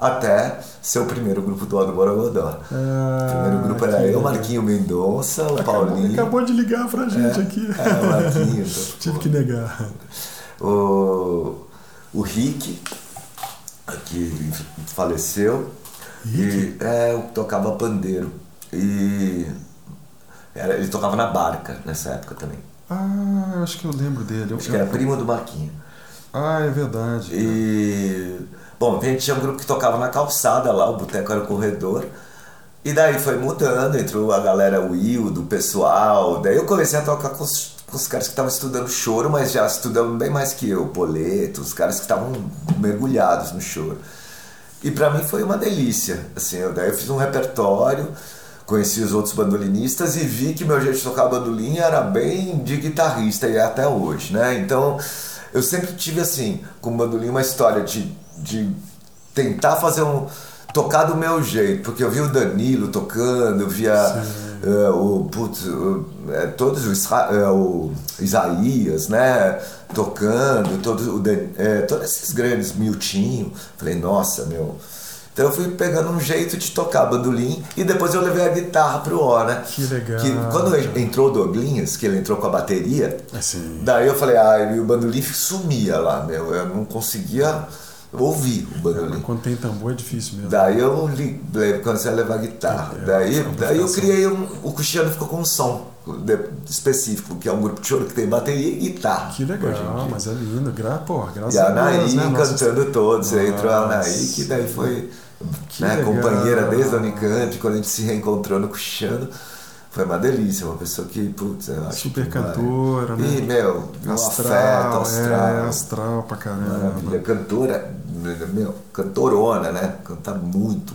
até ser o primeiro grupo do Aldo Borogodó. Ah, o primeiro grupo era eu. Marquinho Mendonça, o Paulinho. acabou de ligar pra gente aqui. É, o Marquinho. [LAUGHS] então, Tive que negar. o, o Rick, que faleceu, Rick? E, é, eu tocava pandeiro. E era- ele tocava na barca nessa época também. Ah, acho que eu lembro dele. Eu- Acho que era primo do Marquinho. Ah, é verdade. E. Bom, a gente tinha um grupo que tocava na calçada lá, o boteco era o corredor. E daí foi mudando, entrou a galera Will, do pessoal. Daí eu comecei a tocar com os, com os caras que estavam estudando choro, mas já estudando bem mais que eu, Poleto, os caras que estavam mergulhados no choro. E pra mim foi uma delícia. Assim, eu, daí eu fiz um repertório, conheci os outros bandolinistas e vi que meu jeito de tocar bandolim era bem de guitarrista e é até hoje, né? Então eu sempre tive assim, com o bandolim uma história de, de tentar fazer um tocar do meu jeito, porque eu vi o Danilo tocando, eu via eh, o putz, eh, todos os eh, o Isaías, né, tocando, todos o Dan- todos esses grandes Miltinho, falei, nossa, meu. Então eu fui pegando um jeito de tocar bandolim e depois eu levei a guitarra pro O, né? Que legal, Que quando entrou o Douglinhas, que ele entrou com a bateria, Assim. Daí eu falei, ah, e o bandolim sumia lá, meu. Eu não conseguia ouvir o bandolim. Quando tem tambor é difícil mesmo. Daí eu li- comecei a levar guitarra. É, daí, é, daí eu criei um. O Cristiano ficou com um som específico, que é um grupo de choro que tem bateria e guitarra. Que legal, mas é lindo. Gra, pô, graças E a Deus, Anaí né? Nossa- cantando todos. Aí entrou a Anaí, Nossa. que daí foi Que né, legal. companheira desde a Unicamp, quando a gente se reencontrou no Cristiano. Foi uma delícia, uma pessoa que, putz, eu acho Super que vai- cantora, né? E, meu, Astral, afeto, astral. é, astral pra caramba. Maravilha. Cantora, meu, cantorona, né? Canta muito.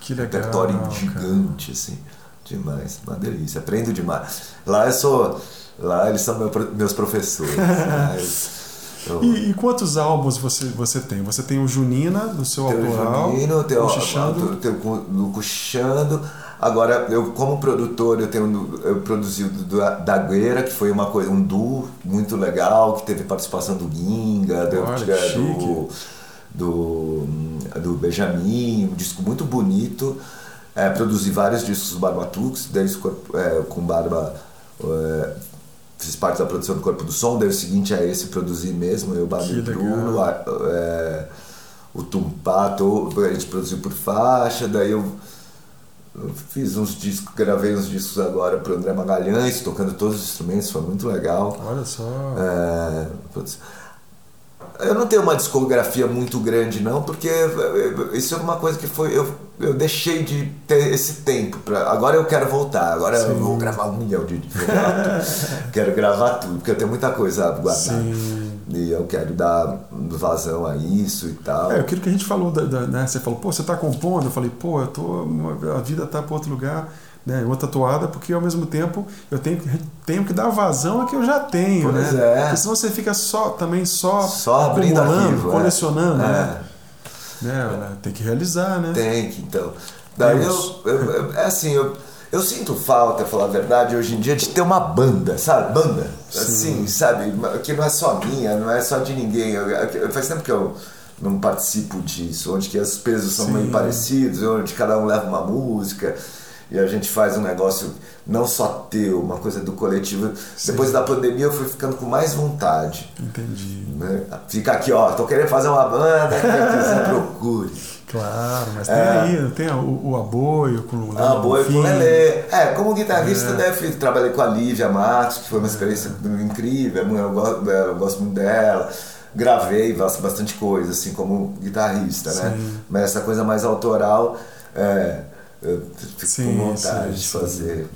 Que legal, Repertório cara. gigante, assim. Demais, uma delícia. Aprendo demais. Lá eu sou. Lá eles são meu meus professores. [LAUGHS] Eu- E, e quantos álbuns você, você tem? Você tem o Junina, do seu Tem o autoral, Junino, tem o Cochichando. tem o do Cochichando. Agora, eu como produtor, eu tenho eu produzi o do Dagueira, que foi uma coisa, um duo muito legal, que teve participação do Ginga, do, é, do, do, do Benjamin, um disco muito bonito. É, produzi vários discos do Barbatux, daí isso, é, com Barba. é, fiz parte da produção do Corpo do Som, daí o seguinte é esse, produzi mesmo, eu, Barba e. Bruno, a- é, o Tumpato, a gente produziu por faixa, daí eu, eu fiz uns discos, gravei uns discos agora pro André Magalhães, tocando todos os instrumentos, foi muito legal. Olha só. É, eu não tenho uma discografia muito grande não, porque isso é uma coisa que foi eu, eu deixei de ter esse tempo pra, agora eu quero voltar, agora eu Sim. vou gravar um milhão de [LAUGHS] tudo. quero gravar tudo, porque eu tenho muita coisa guardada. Sim. E eu quero dar vazão a isso e tal. É, aquilo que a gente falou, da, da- né? Você falou, pô, você tá compondo? Eu falei, pô, eu tô. A vida tá para outro lugar, né? Outra toada, porque ao mesmo tempo eu tenho, que- tenho que dar vazão a que eu já tenho, Pois né? é. Porque senão você fica só também só, Só abrindo arquivo, é. colecionando, É. né? né? Tem que realizar, né? Tem que, então. Daí eu, Temos. eu- eu- É assim, eu, eu sinto falta, falar a verdade, hoje em dia, de ter uma banda, sabe? Banda. Assim, sabe? Que não é só minha, não é só de ninguém. Eu- eu- faz tempo que eu não participo disso, onde que os pesos são Sim. meio parecidos, onde cada um leva uma música. E a gente faz um negócio não só teu, uma coisa do coletivo. Depois da pandemia eu fui ficando com mais vontade. Entendi. Né? Fica aqui, ó, tô querendo fazer uma banda, quem quiser [LAUGHS] procure. Claro, mas tem É. aí, tem o, o aboio com o Ah, boa, Bonfim. com o Lelê. É, como guitarrista, né, fiz, trabalhei com a Lívia Matos, que foi uma experiência incrível, eu gosto dela, eu gosto muito dela. Gravei bas- bastante coisa, assim, como guitarrista, né? Sim. Mas essa coisa mais autoral, é, eu fico Sim, com vontade sim, de fazer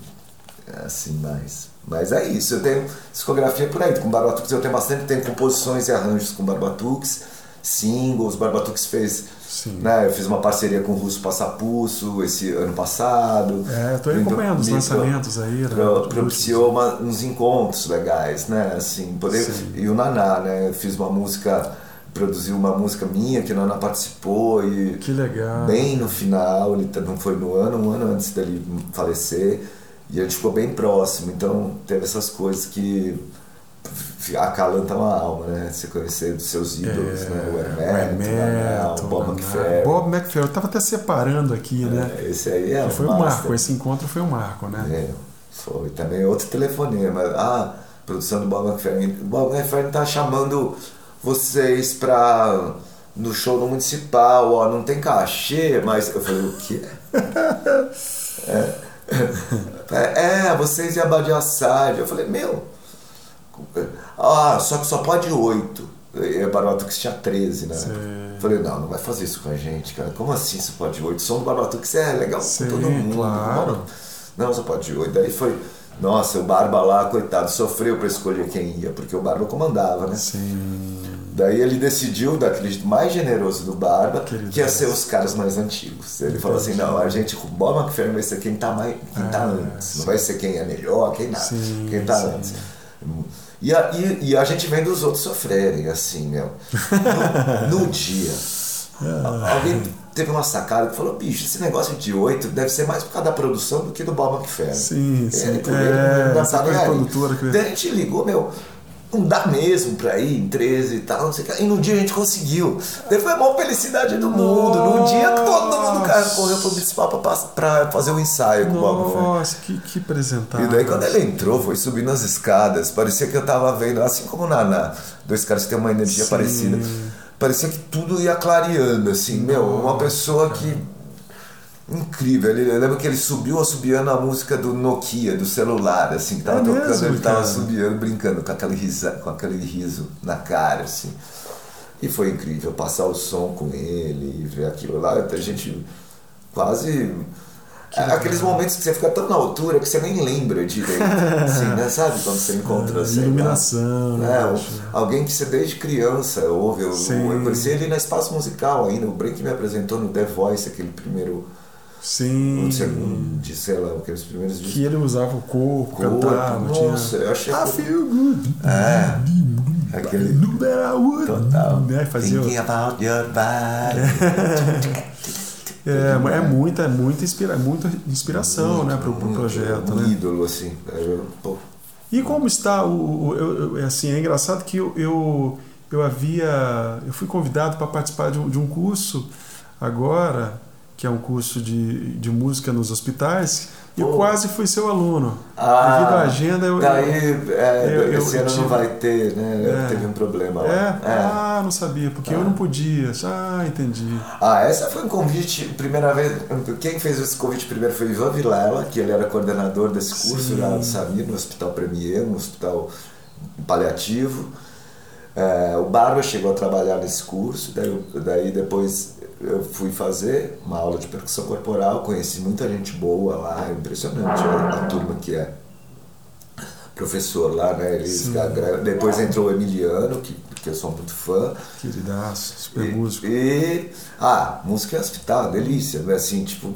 assim mais. Mas é isso, eu tenho discografia por aí. Com Barbatux eu tenho bastante, tenho composições e arranjos com Barbatux, singles, Barbatux fez. Sim. Né, eu fiz uma parceria com o Russo Passapulso esse ano passado. É, eu tô acompanhando os lançamentos aí, né? Pro, propiciou uma, uns encontros legais, né? Assim, poder, e o Naná, né? Eu fiz uma música produziu uma música minha que a Naná participou e que legal bem no final ele não foi no ano um ano antes dele falecer e a gente ficou bem próximo, então teve essas coisas que acalantam a alma, né? Você conhecer dos seus ídolos, é, né? O Hermeto, o Bob McFerrin. Bob McFerrin, eu tava até separando aqui, né? É, esse aí é Foi um marco, esse encontro foi um marco, né? É, foi. Também outro telefonema. Ah, produção do Bob McFerrin. O Bob McFerrin tá chamando vocês pra no show no municipal, ó, não tem cachê, mas eu falei, o quê? [LAUGHS] é. É, é, vocês e a Badia Assad. Eu falei, meu. Ah, só que só pode oito. E a Barbatux tinha 13, né? Sim. Falei, não, não vai fazer isso com a gente, cara. Como assim só pode oito? O som do Barbatux é legal Sim, todo mundo. Claro. Não, só pode oito. Daí foi. Nossa, o Barba lá, coitado, sofreu para escolher quem ia, porque o Barba comandava, né? Sim. Daí ele decidiu, daquele mais generoso do Barba, Querido que ia ser os caras mais antigos. Ele falou assim, não, a gente, o Bob McFerrin vai ser quem tá, mais, quem tá é, antes. Sim. Não vai ser quem é melhor, quem nada. Sim, quem tá sim. antes. E a, e, e a gente vendo os outros sofrerem, assim, meu. No, no dia. É. [LAUGHS] Alguém teve uma sacada que falou, bicho, esse negócio de oito deve ser mais por causa da produção do que do Bob McFerrin. Sim, sim. É, ele, não essa produtora que... Daí a gente ligou, meu, não dá mesmo pra ir em 13 e tal, não sei o que. E no dia a gente conseguiu. Daí foi a maior felicidade do mundo. No dia todo mundo cara, correu pro municipal pra, pra fazer o um ensaio com o Bob Nossa, que, que apresentável. E daí quando ele entrou, foi subindo as escadas. Parecia que eu tava vendo, assim como na, na dois caras que têm uma energia Sim. parecida. Parecia que tudo ia clareando, assim, Nossa. meu, uma pessoa que incrível. Ele, eu lembro que ele subiu assobiando a música do Nokia, do celular, assim, que tava é tocando, mesmo, ele tava assobiando, brincando com aquele, risa, com aquele riso na cara, assim. E foi incrível passar o som com ele e ver aquilo lá. A gente quase. Aqueles momentos que você fica tão na altura que você nem lembra direito. [LAUGHS] assim, né? Sabe quando você encontra é, assim, iluminação, né? É, alguém que você desde criança ouve. Eu, eu conheci ele na espaço musical ainda. O Brink me apresentou no The Voice, aquele primeiro Sim. Um segundo de, sei lá, aqueles primeiros discos. Que ele usava o corpo, corpo cantava. Nossa, tinha... eu achei. I feel good. É. Aquele. Total. Né? Fazia... Thinking about your body. [LAUGHS] É, é muita, muita, inspira, muita inspiração muito, né, para o pro projeto. Um né? ídolo, assim. É, pô. E como está o. o eu, eu, assim, é engraçado que eu, eu, eu havia. Eu fui convidado para participar de um, de um curso agora que é um curso de, de música nos hospitais, e eu quase fui seu aluno. Ah, Devido à agenda, eu. Daí, é, eu, esse eu, ano não vai ter, né? É, Teve um problema lá. É? é. Ah, não sabia, porque ah. eu não podia. Ah, entendi. Ah, essa foi um convite, primeira vez. Quem fez esse convite primeiro foi o Ivan Vilela, que ele era coordenador desse curso Sim. lá no Samir, no Hospital Premier, no Hospital Paliativo. É, o Barba chegou a trabalhar nesse curso, daí, daí depois eu fui fazer uma aula de percussão corporal, conheci muita gente boa lá, é impressionante a, a turma que é professor lá, né? Depois entrou o Emiliano, que, que eu sou muito fã. Queridaço, super e, músico. E, ah, música é hospital, delícia, né? Assim, tipo,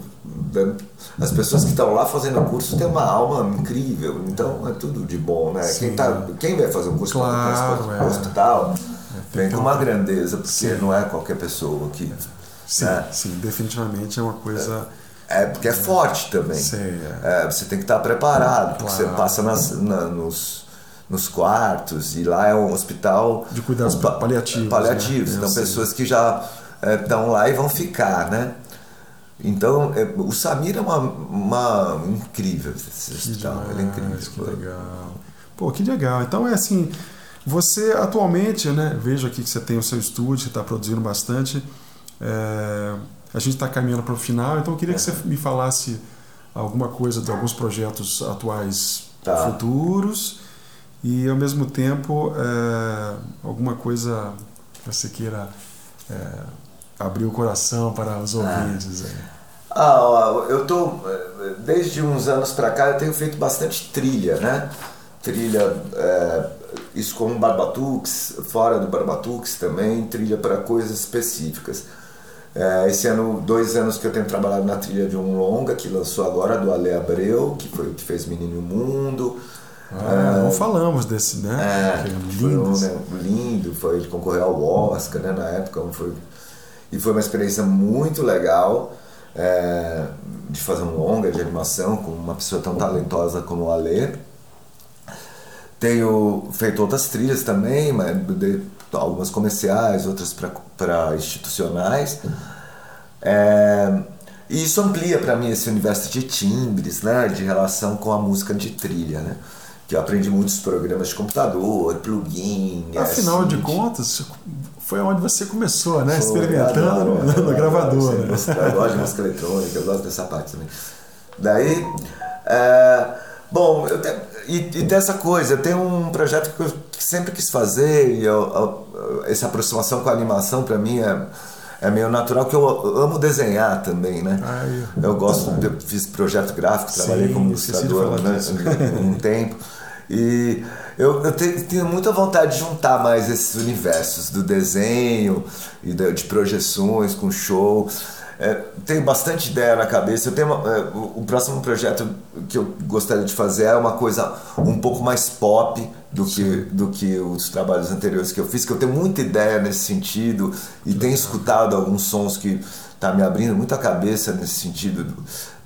as pessoas que estão lá fazendo o curso têm uma alma incrível, então é tudo de bom, né? Quem, tá, quem vai fazer um curso claro, para é. hospital é, vem com uma grandeza, porque Sim. não é qualquer pessoa que Sim, né? sim, definitivamente é uma coisa. É, é porque é forte também. Sim, é. É, você tem que estar preparado, porque claro. você passa nas, na, nos, nos quartos e lá é um hospital. De cuidados paliativos. Paliativos, né? então pessoas que já estão lá e vão ficar, né? Então, é, o Samir é uma, uma incrível esse hospital, ele é incrível. Que legal. Pô, que legal. Então é assim, você atualmente, né, vejo aqui que você tem o seu estúdio, você está produzindo bastante. É, a gente está caminhando para o final, então eu queria que você me falasse alguma coisa de alguns projetos atuais tá. futuros e ao mesmo tempo é, alguma coisa que você queira é, abrir o coração para os ah. ouvintes. Ah, ah eu tô desde uns anos para cá eu tenho feito bastante trilha, né? trilha, é, isso como Barbatux, fora do Barbatux também, trilha para coisas específicas. É, esse ano, dois anos que eu tenho trabalhado na trilha de um longa, que lançou agora, do Ale Abreu, que foi o que fez Menino Mundo. Ah, não falamos desse, né? É, foi um, né, lindo, foi, ele concorreu ao Oscar né, na época, foi, e foi uma experiência muito legal é, de fazer um longa de animação com uma pessoa tão talentosa como o Ale. Tenho feito outras trilhas também, mas algumas comerciais, outras para institucionais. É, e isso amplia para mim esse universo de timbres, né, de relação com a música de trilha, né? Que eu aprendi muitos programas de computador, plugin. Afinal assim, de contas, foi onde você começou, né? Foi, Experimentando adoro, no, no gravador. Né? Eu gosto de música eletrônica, eu gosto dessa parte também. Daí, é, bom, eu te, e, e dessa coisa, eu tenho um projeto que eu sempre quis fazer, e eu, eu, essa aproximação com a animação para mim é, é meio natural, que eu amo desenhar também, né? Ai, eu gosto, eu fiz projeto gráfico, trabalhei como ilustrador né, um tempo. E eu, eu tenho, tenho, muita vontade de juntar mais esses universos do desenho e de, de projeções com show. É, tenho bastante ideia na cabeça. Eu tenho uma, é, o, o, próximo projeto que eu gostaria de fazer é uma coisa um pouco mais pop do que, do que os trabalhos anteriores que eu fiz, que eu tenho muita ideia nesse sentido e tenho escutado alguns sons que tá me abrindo muita cabeça nesse sentido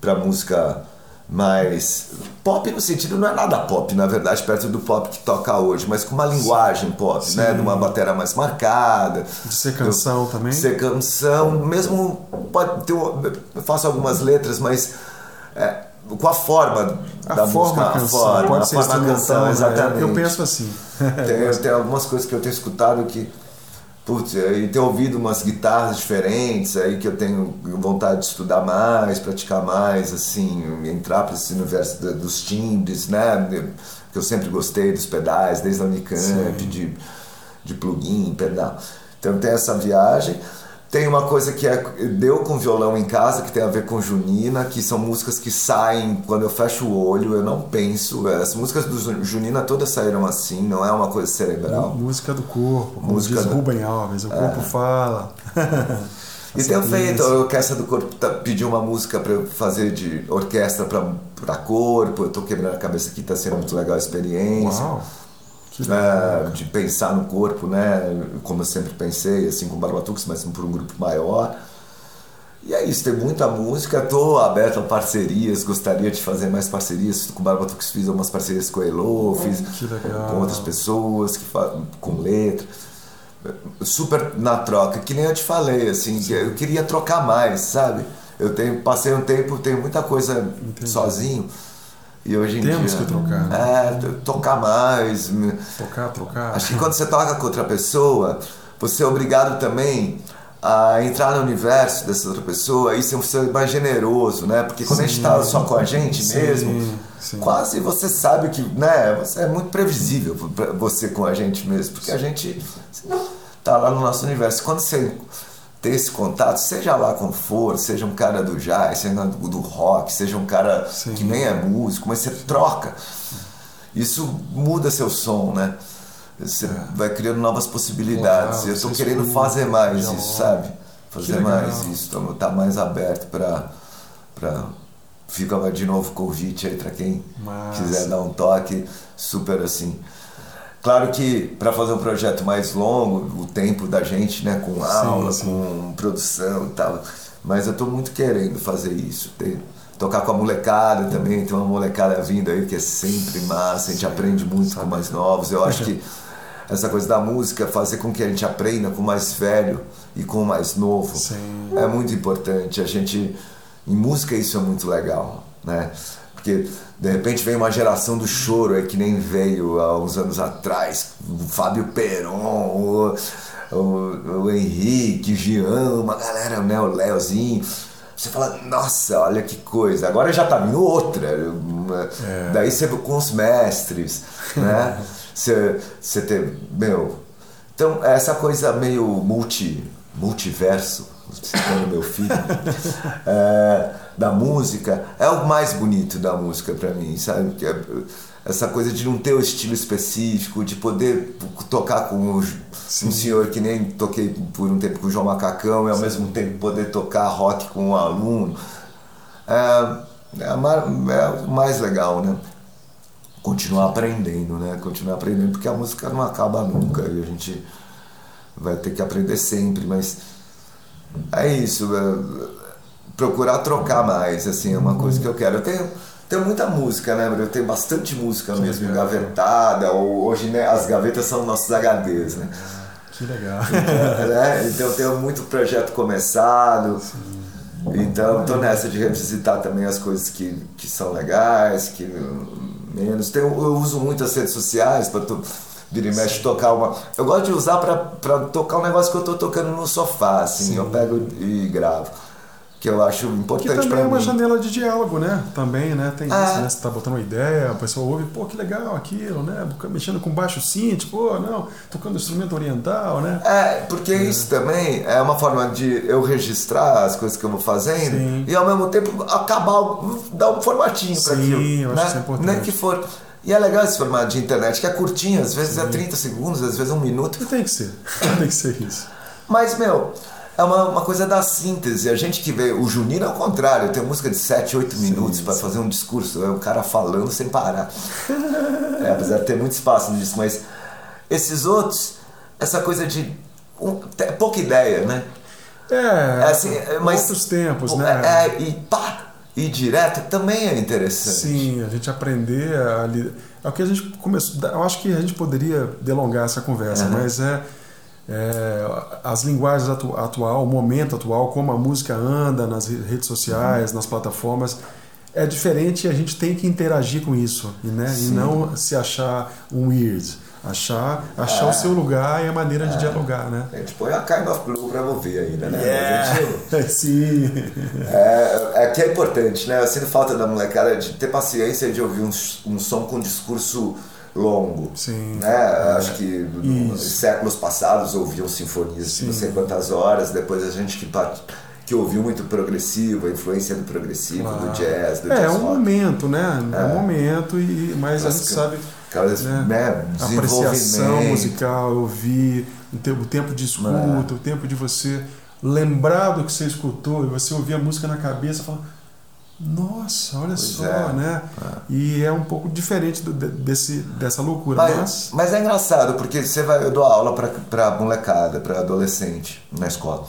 para música mais pop no sentido não é nada pop na verdade perto do pop que toca hoje mas com uma linguagem pop Sim. né de uma bateria mais marcada. De ser canção eu, também? Ser canção mesmo pode ter eu faço algumas letras mas é, com a forma a da forma música canção, a forma, pode a ser forma canção né? exatamente. eu penso assim. Tem, tem algumas coisas que eu tenho escutado que Putz, e ter ouvido umas guitarras diferentes aí que eu tenho vontade de estudar mais, praticar mais, assim, entrar para esse universo dos timbres, né? Que eu sempre gostei dos pedais, desde a Unicamp, de, de plugin, pedal. Então tem essa viagem. Tem uma coisa que é deu com violão em casa, que tem a ver com Junina, que são músicas que saem quando eu fecho o olho, eu não penso. As músicas do Junina todas saíram assim, não é uma coisa cerebral. Música do corpo, como música diz do... Rubem Alves, o corpo é. fala. [LAUGHS] e tenho feito, a Orquestra do Corpo tá, pediu uma música para eu fazer de orquestra para corpo, eu estou quebrando a cabeça aqui, está sendo muito legal a experiência. Uau. É, de pensar no corpo, né? Como eu sempre pensei, assim, com Barbatux, mas por um grupo maior. E é isso, tem muita música, estou aberto a parcerias, gostaria de fazer mais parcerias. Com Barbatux fiz algumas parcerias com o Elo, fiz com outras pessoas, que com letra. Super na troca, que nem eu te falei, assim, eu queria trocar mais, sabe? Eu tenho, passei um tempo, tenho muita coisa Entendi. sozinho. E hoje em Temos dia, que trocar. Né? É, tocar mais. Tocar, trocar. Acho que quando você toca com outra pessoa, você é obrigado também a entrar no universo dessa outra pessoa e ser mais generoso, né? Porque quando sim. a gente está só com a gente sim, mesmo, sim. quase você sabe que, né? Você é muito previsível você com a gente mesmo, porque a gente tá lá no nosso universo. Quando você ter esse contato, seja lá como for, seja um cara do jazz, seja do, do rock, seja um cara Sim. que nem é músico, mas você troca. Isso muda seu som, né? Você é. vai criando novas possibilidades. eu estou querendo fazer mais isso, sabe? Fazer mais isso, tá mais aberto para para fica de novo convite aí para quem Massa. quiser dar um toque super assim Claro que para fazer um projeto mais longo, o tempo da gente, né, com aula, sim, sim. com produção e tal, mas eu estou muito querendo fazer isso. Ter, tocar com a molecada também, tem uma molecada vindo aí que é sempre massa, a gente aprende muito com mais novos. Eu acho que [LAUGHS] essa coisa da música, fazer com que a gente aprenda com o mais velho e com o mais novo, sim. é muito importante. A gente, em música isso é muito legal, né? Porque de repente vem uma geração do choro aí que nem veio há uns anos atrás. O Fábio Peron, o, o, o Henrique, o Jean, uma galera, né, o Leozinho. Você fala, nossa, olha que coisa. Agora já tá vindo outra. É. Daí você com os mestres, né? [LAUGHS] você, você tem. Meu. Então, essa coisa meio multi, multiverso, citando meu filho. [LAUGHS] é, da música é o mais bonito da música para mim, sabe? É, essa coisa de não ter o estilo específico, de poder tocar com um, um senhor que nem toquei por um tempo com o João Macacão e ao Sim. mesmo tempo poder tocar rock com um aluno. É, é, é o mais legal, né? Continuar aprendendo, né? Continuar aprendendo, porque a música não acaba nunca e a gente vai ter que aprender sempre, mas é isso. É, procurar trocar mais, assim, é uma coisa que eu quero. Eu tenho tenho muita música, né, Eu tenho bastante música que mesmo legal. engavetada. Hoje, né, as gavetas são nossos HDs, né? Que legal. Então, né? então eu tenho muito projeto começado. Sim. Então estou nessa de revisitar também as coisas que, que são legais, que menos. Tenho, eu uso muito as redes sociais para vir e mexe tocar uma. Eu gosto de usar para tocar um negócio que eu estou tocando no sofá, assim. Sim. Eu pego e gravo que eu acho importante para mim. Também é uma janela de diálogo, né? Também, né? Tem ah. isso, né? Você tá botando uma ideia, a pessoa ouve, pô, que legal aquilo, né? Mexendo com baixo synth, pô, não, tocando instrumento oriental, né? É, porque é. isso também é uma forma de eu registrar as coisas que eu vou fazendo Sim. e ao mesmo tempo acabar, dar um formatinho para aquilo. Sim, eu acho né? que isso é importante. Nem que for. E é legal esse formato de internet, que é curtinho, às vezes é Sim. é 30 segundos, às vezes é um minuto. Tem que ser, [LAUGHS] tem que ser isso. Mas, meu, é uma, uma coisa da síntese. A gente que vê, o Junino é o contrário, tem música de 7, 8 minutos para fazer um discurso, é o cara falando sem parar. [LAUGHS] é, apesar de ter muito espaço nisso, mas esses outros, essa coisa de um, pouca ideia, né? É, é assim, é, mas outros tempos, né? É, é, e pá, e direto também é interessante. Sim, a gente aprender a é o que a gente começou. Eu acho que a gente poderia delongar essa conversa, uhum. mas é é, as linguagens atu atual, o momento atual, como a música anda nas redes sociais, nas plataformas, é diferente e a gente tem que interagir com isso né? e não se achar um weird. Achar, achar é. o seu lugar e a maneira de é. dialogar, né? A gente põe a Kind of Blue pra ouvir ainda, né? Yeah. Gente... [LAUGHS] Sim. É, é que é importante, né? Eu sinto falta da molecada de ter paciência de ouvir um, um som com discurso longo. Sim. Né? É, Acho que nos séculos passados ouviam sinfonias de não sei quantas horas, depois a gente que, que ouviu muito progressivo, a influência do progressivo, claro. do jazz, do é, jazz. É um momento, né? É, é um momento, e, mas a gente sabe. Aquela, né? né? apreciação musical, ouvir, o tempo de escuta, é. o tempo de você lembrar do que você escutou e você ouvir a música na cabeça e falar nossa, olha pois só, é. né? É. E é um pouco diferente do, desse, dessa loucura. Mas, mas... mas é engraçado, porque você vai, eu dou aula para molecada, para adolescente na escola.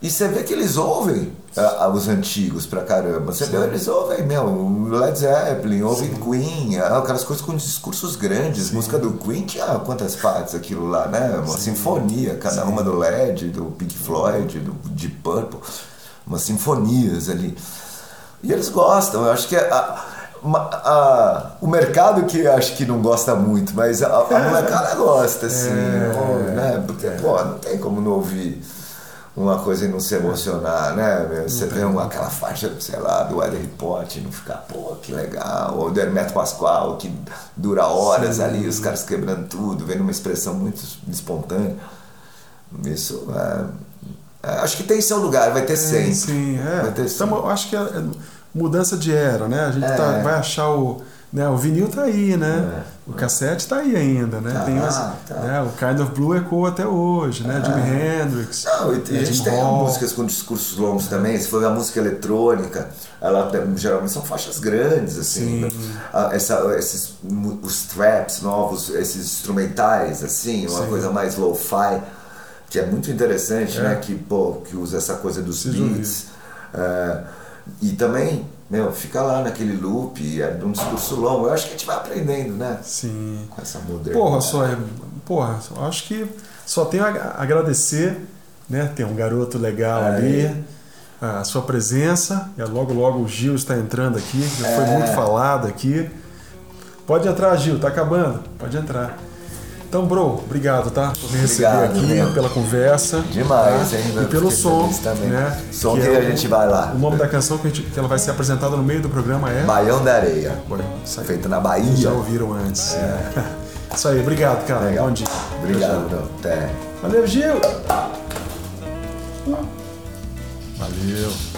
E você vê que eles ouvem uh, os antigos pra caramba. Você Sim. vê, eles ouvem, meu, Led Zeppelin, ouvem Sim. Queen, uh, aquelas coisas com discursos grandes. Sim. Música do Queen tinha quantas partes aquilo lá, né? Uma sinfonia, cada uma do Led, do Pink Floyd, do Deep Purple. Umas sinfonias ali. E eles gostam. Eu acho que a, a, a, o mercado que acho que não gosta muito, mas a, a molecada gosta, assim. É, né? Porque, é. pô, não tem como não ouvir uma coisa e não se emocionar, né? Você vê uma, aquela faixa, sei lá, do Eder Pot e não ficar, pô, que legal. Ou do Hermeto Pascoal, que dura horas Sim. ali, os caras quebrando tudo, vendo uma expressão muito espontânea. Isso é é, acho que tem seu lugar, vai ter sempre. Sim, é. Vai ter então, acho que é, é mudança de era, né? A gente tá, é. tá, vai achar o. Né, o vinil tá aí, né? É. O cassete tá aí ainda, né? Tá, tem as, tá. né, o Kind of Blue ecoa até hoje, né? Jimi Hendrix. Não, e, né, a gente tem músicas com discursos longos também. Se for a música eletrônica, ela geralmente são faixas grandes, assim. Sim. Essa, esses, os traps novos, esses instrumentais, assim, uma Sim. coisa mais lo-fi que é muito interessante, é. né? Que, pô, que usa essa coisa dos Preciso beats. É, e também, meu, fica lá naquele loop, é de um discurso longo. Eu acho que a gente vai aprendendo, né? Sim. Com essa modernidade. Porra, só é. Porra, acho que só tenho a agradecer, né? Tem um garoto legal é. ali. A sua presença. E logo, logo o Gil está entrando aqui. Já foi é. muito falado aqui. Pode entrar, Gil, tá acabando. Pode entrar. Então, bro, obrigado, tá? Por me receber obrigado, aqui, mesmo. pela conversa. Demais, tá? hein? E pelo som. Também. Né? Som que, que é a gente vai lá. O nome da canção que, gente, que, ela vai ser apresentada no meio do programa é. Baião da Areia. Feita na Bahia. Já ouviram antes. É. [LAUGHS] Isso aí, obrigado, cara. Legal. Bom dia. Obrigado, bro. Até. Valeu, Gil! Valeu.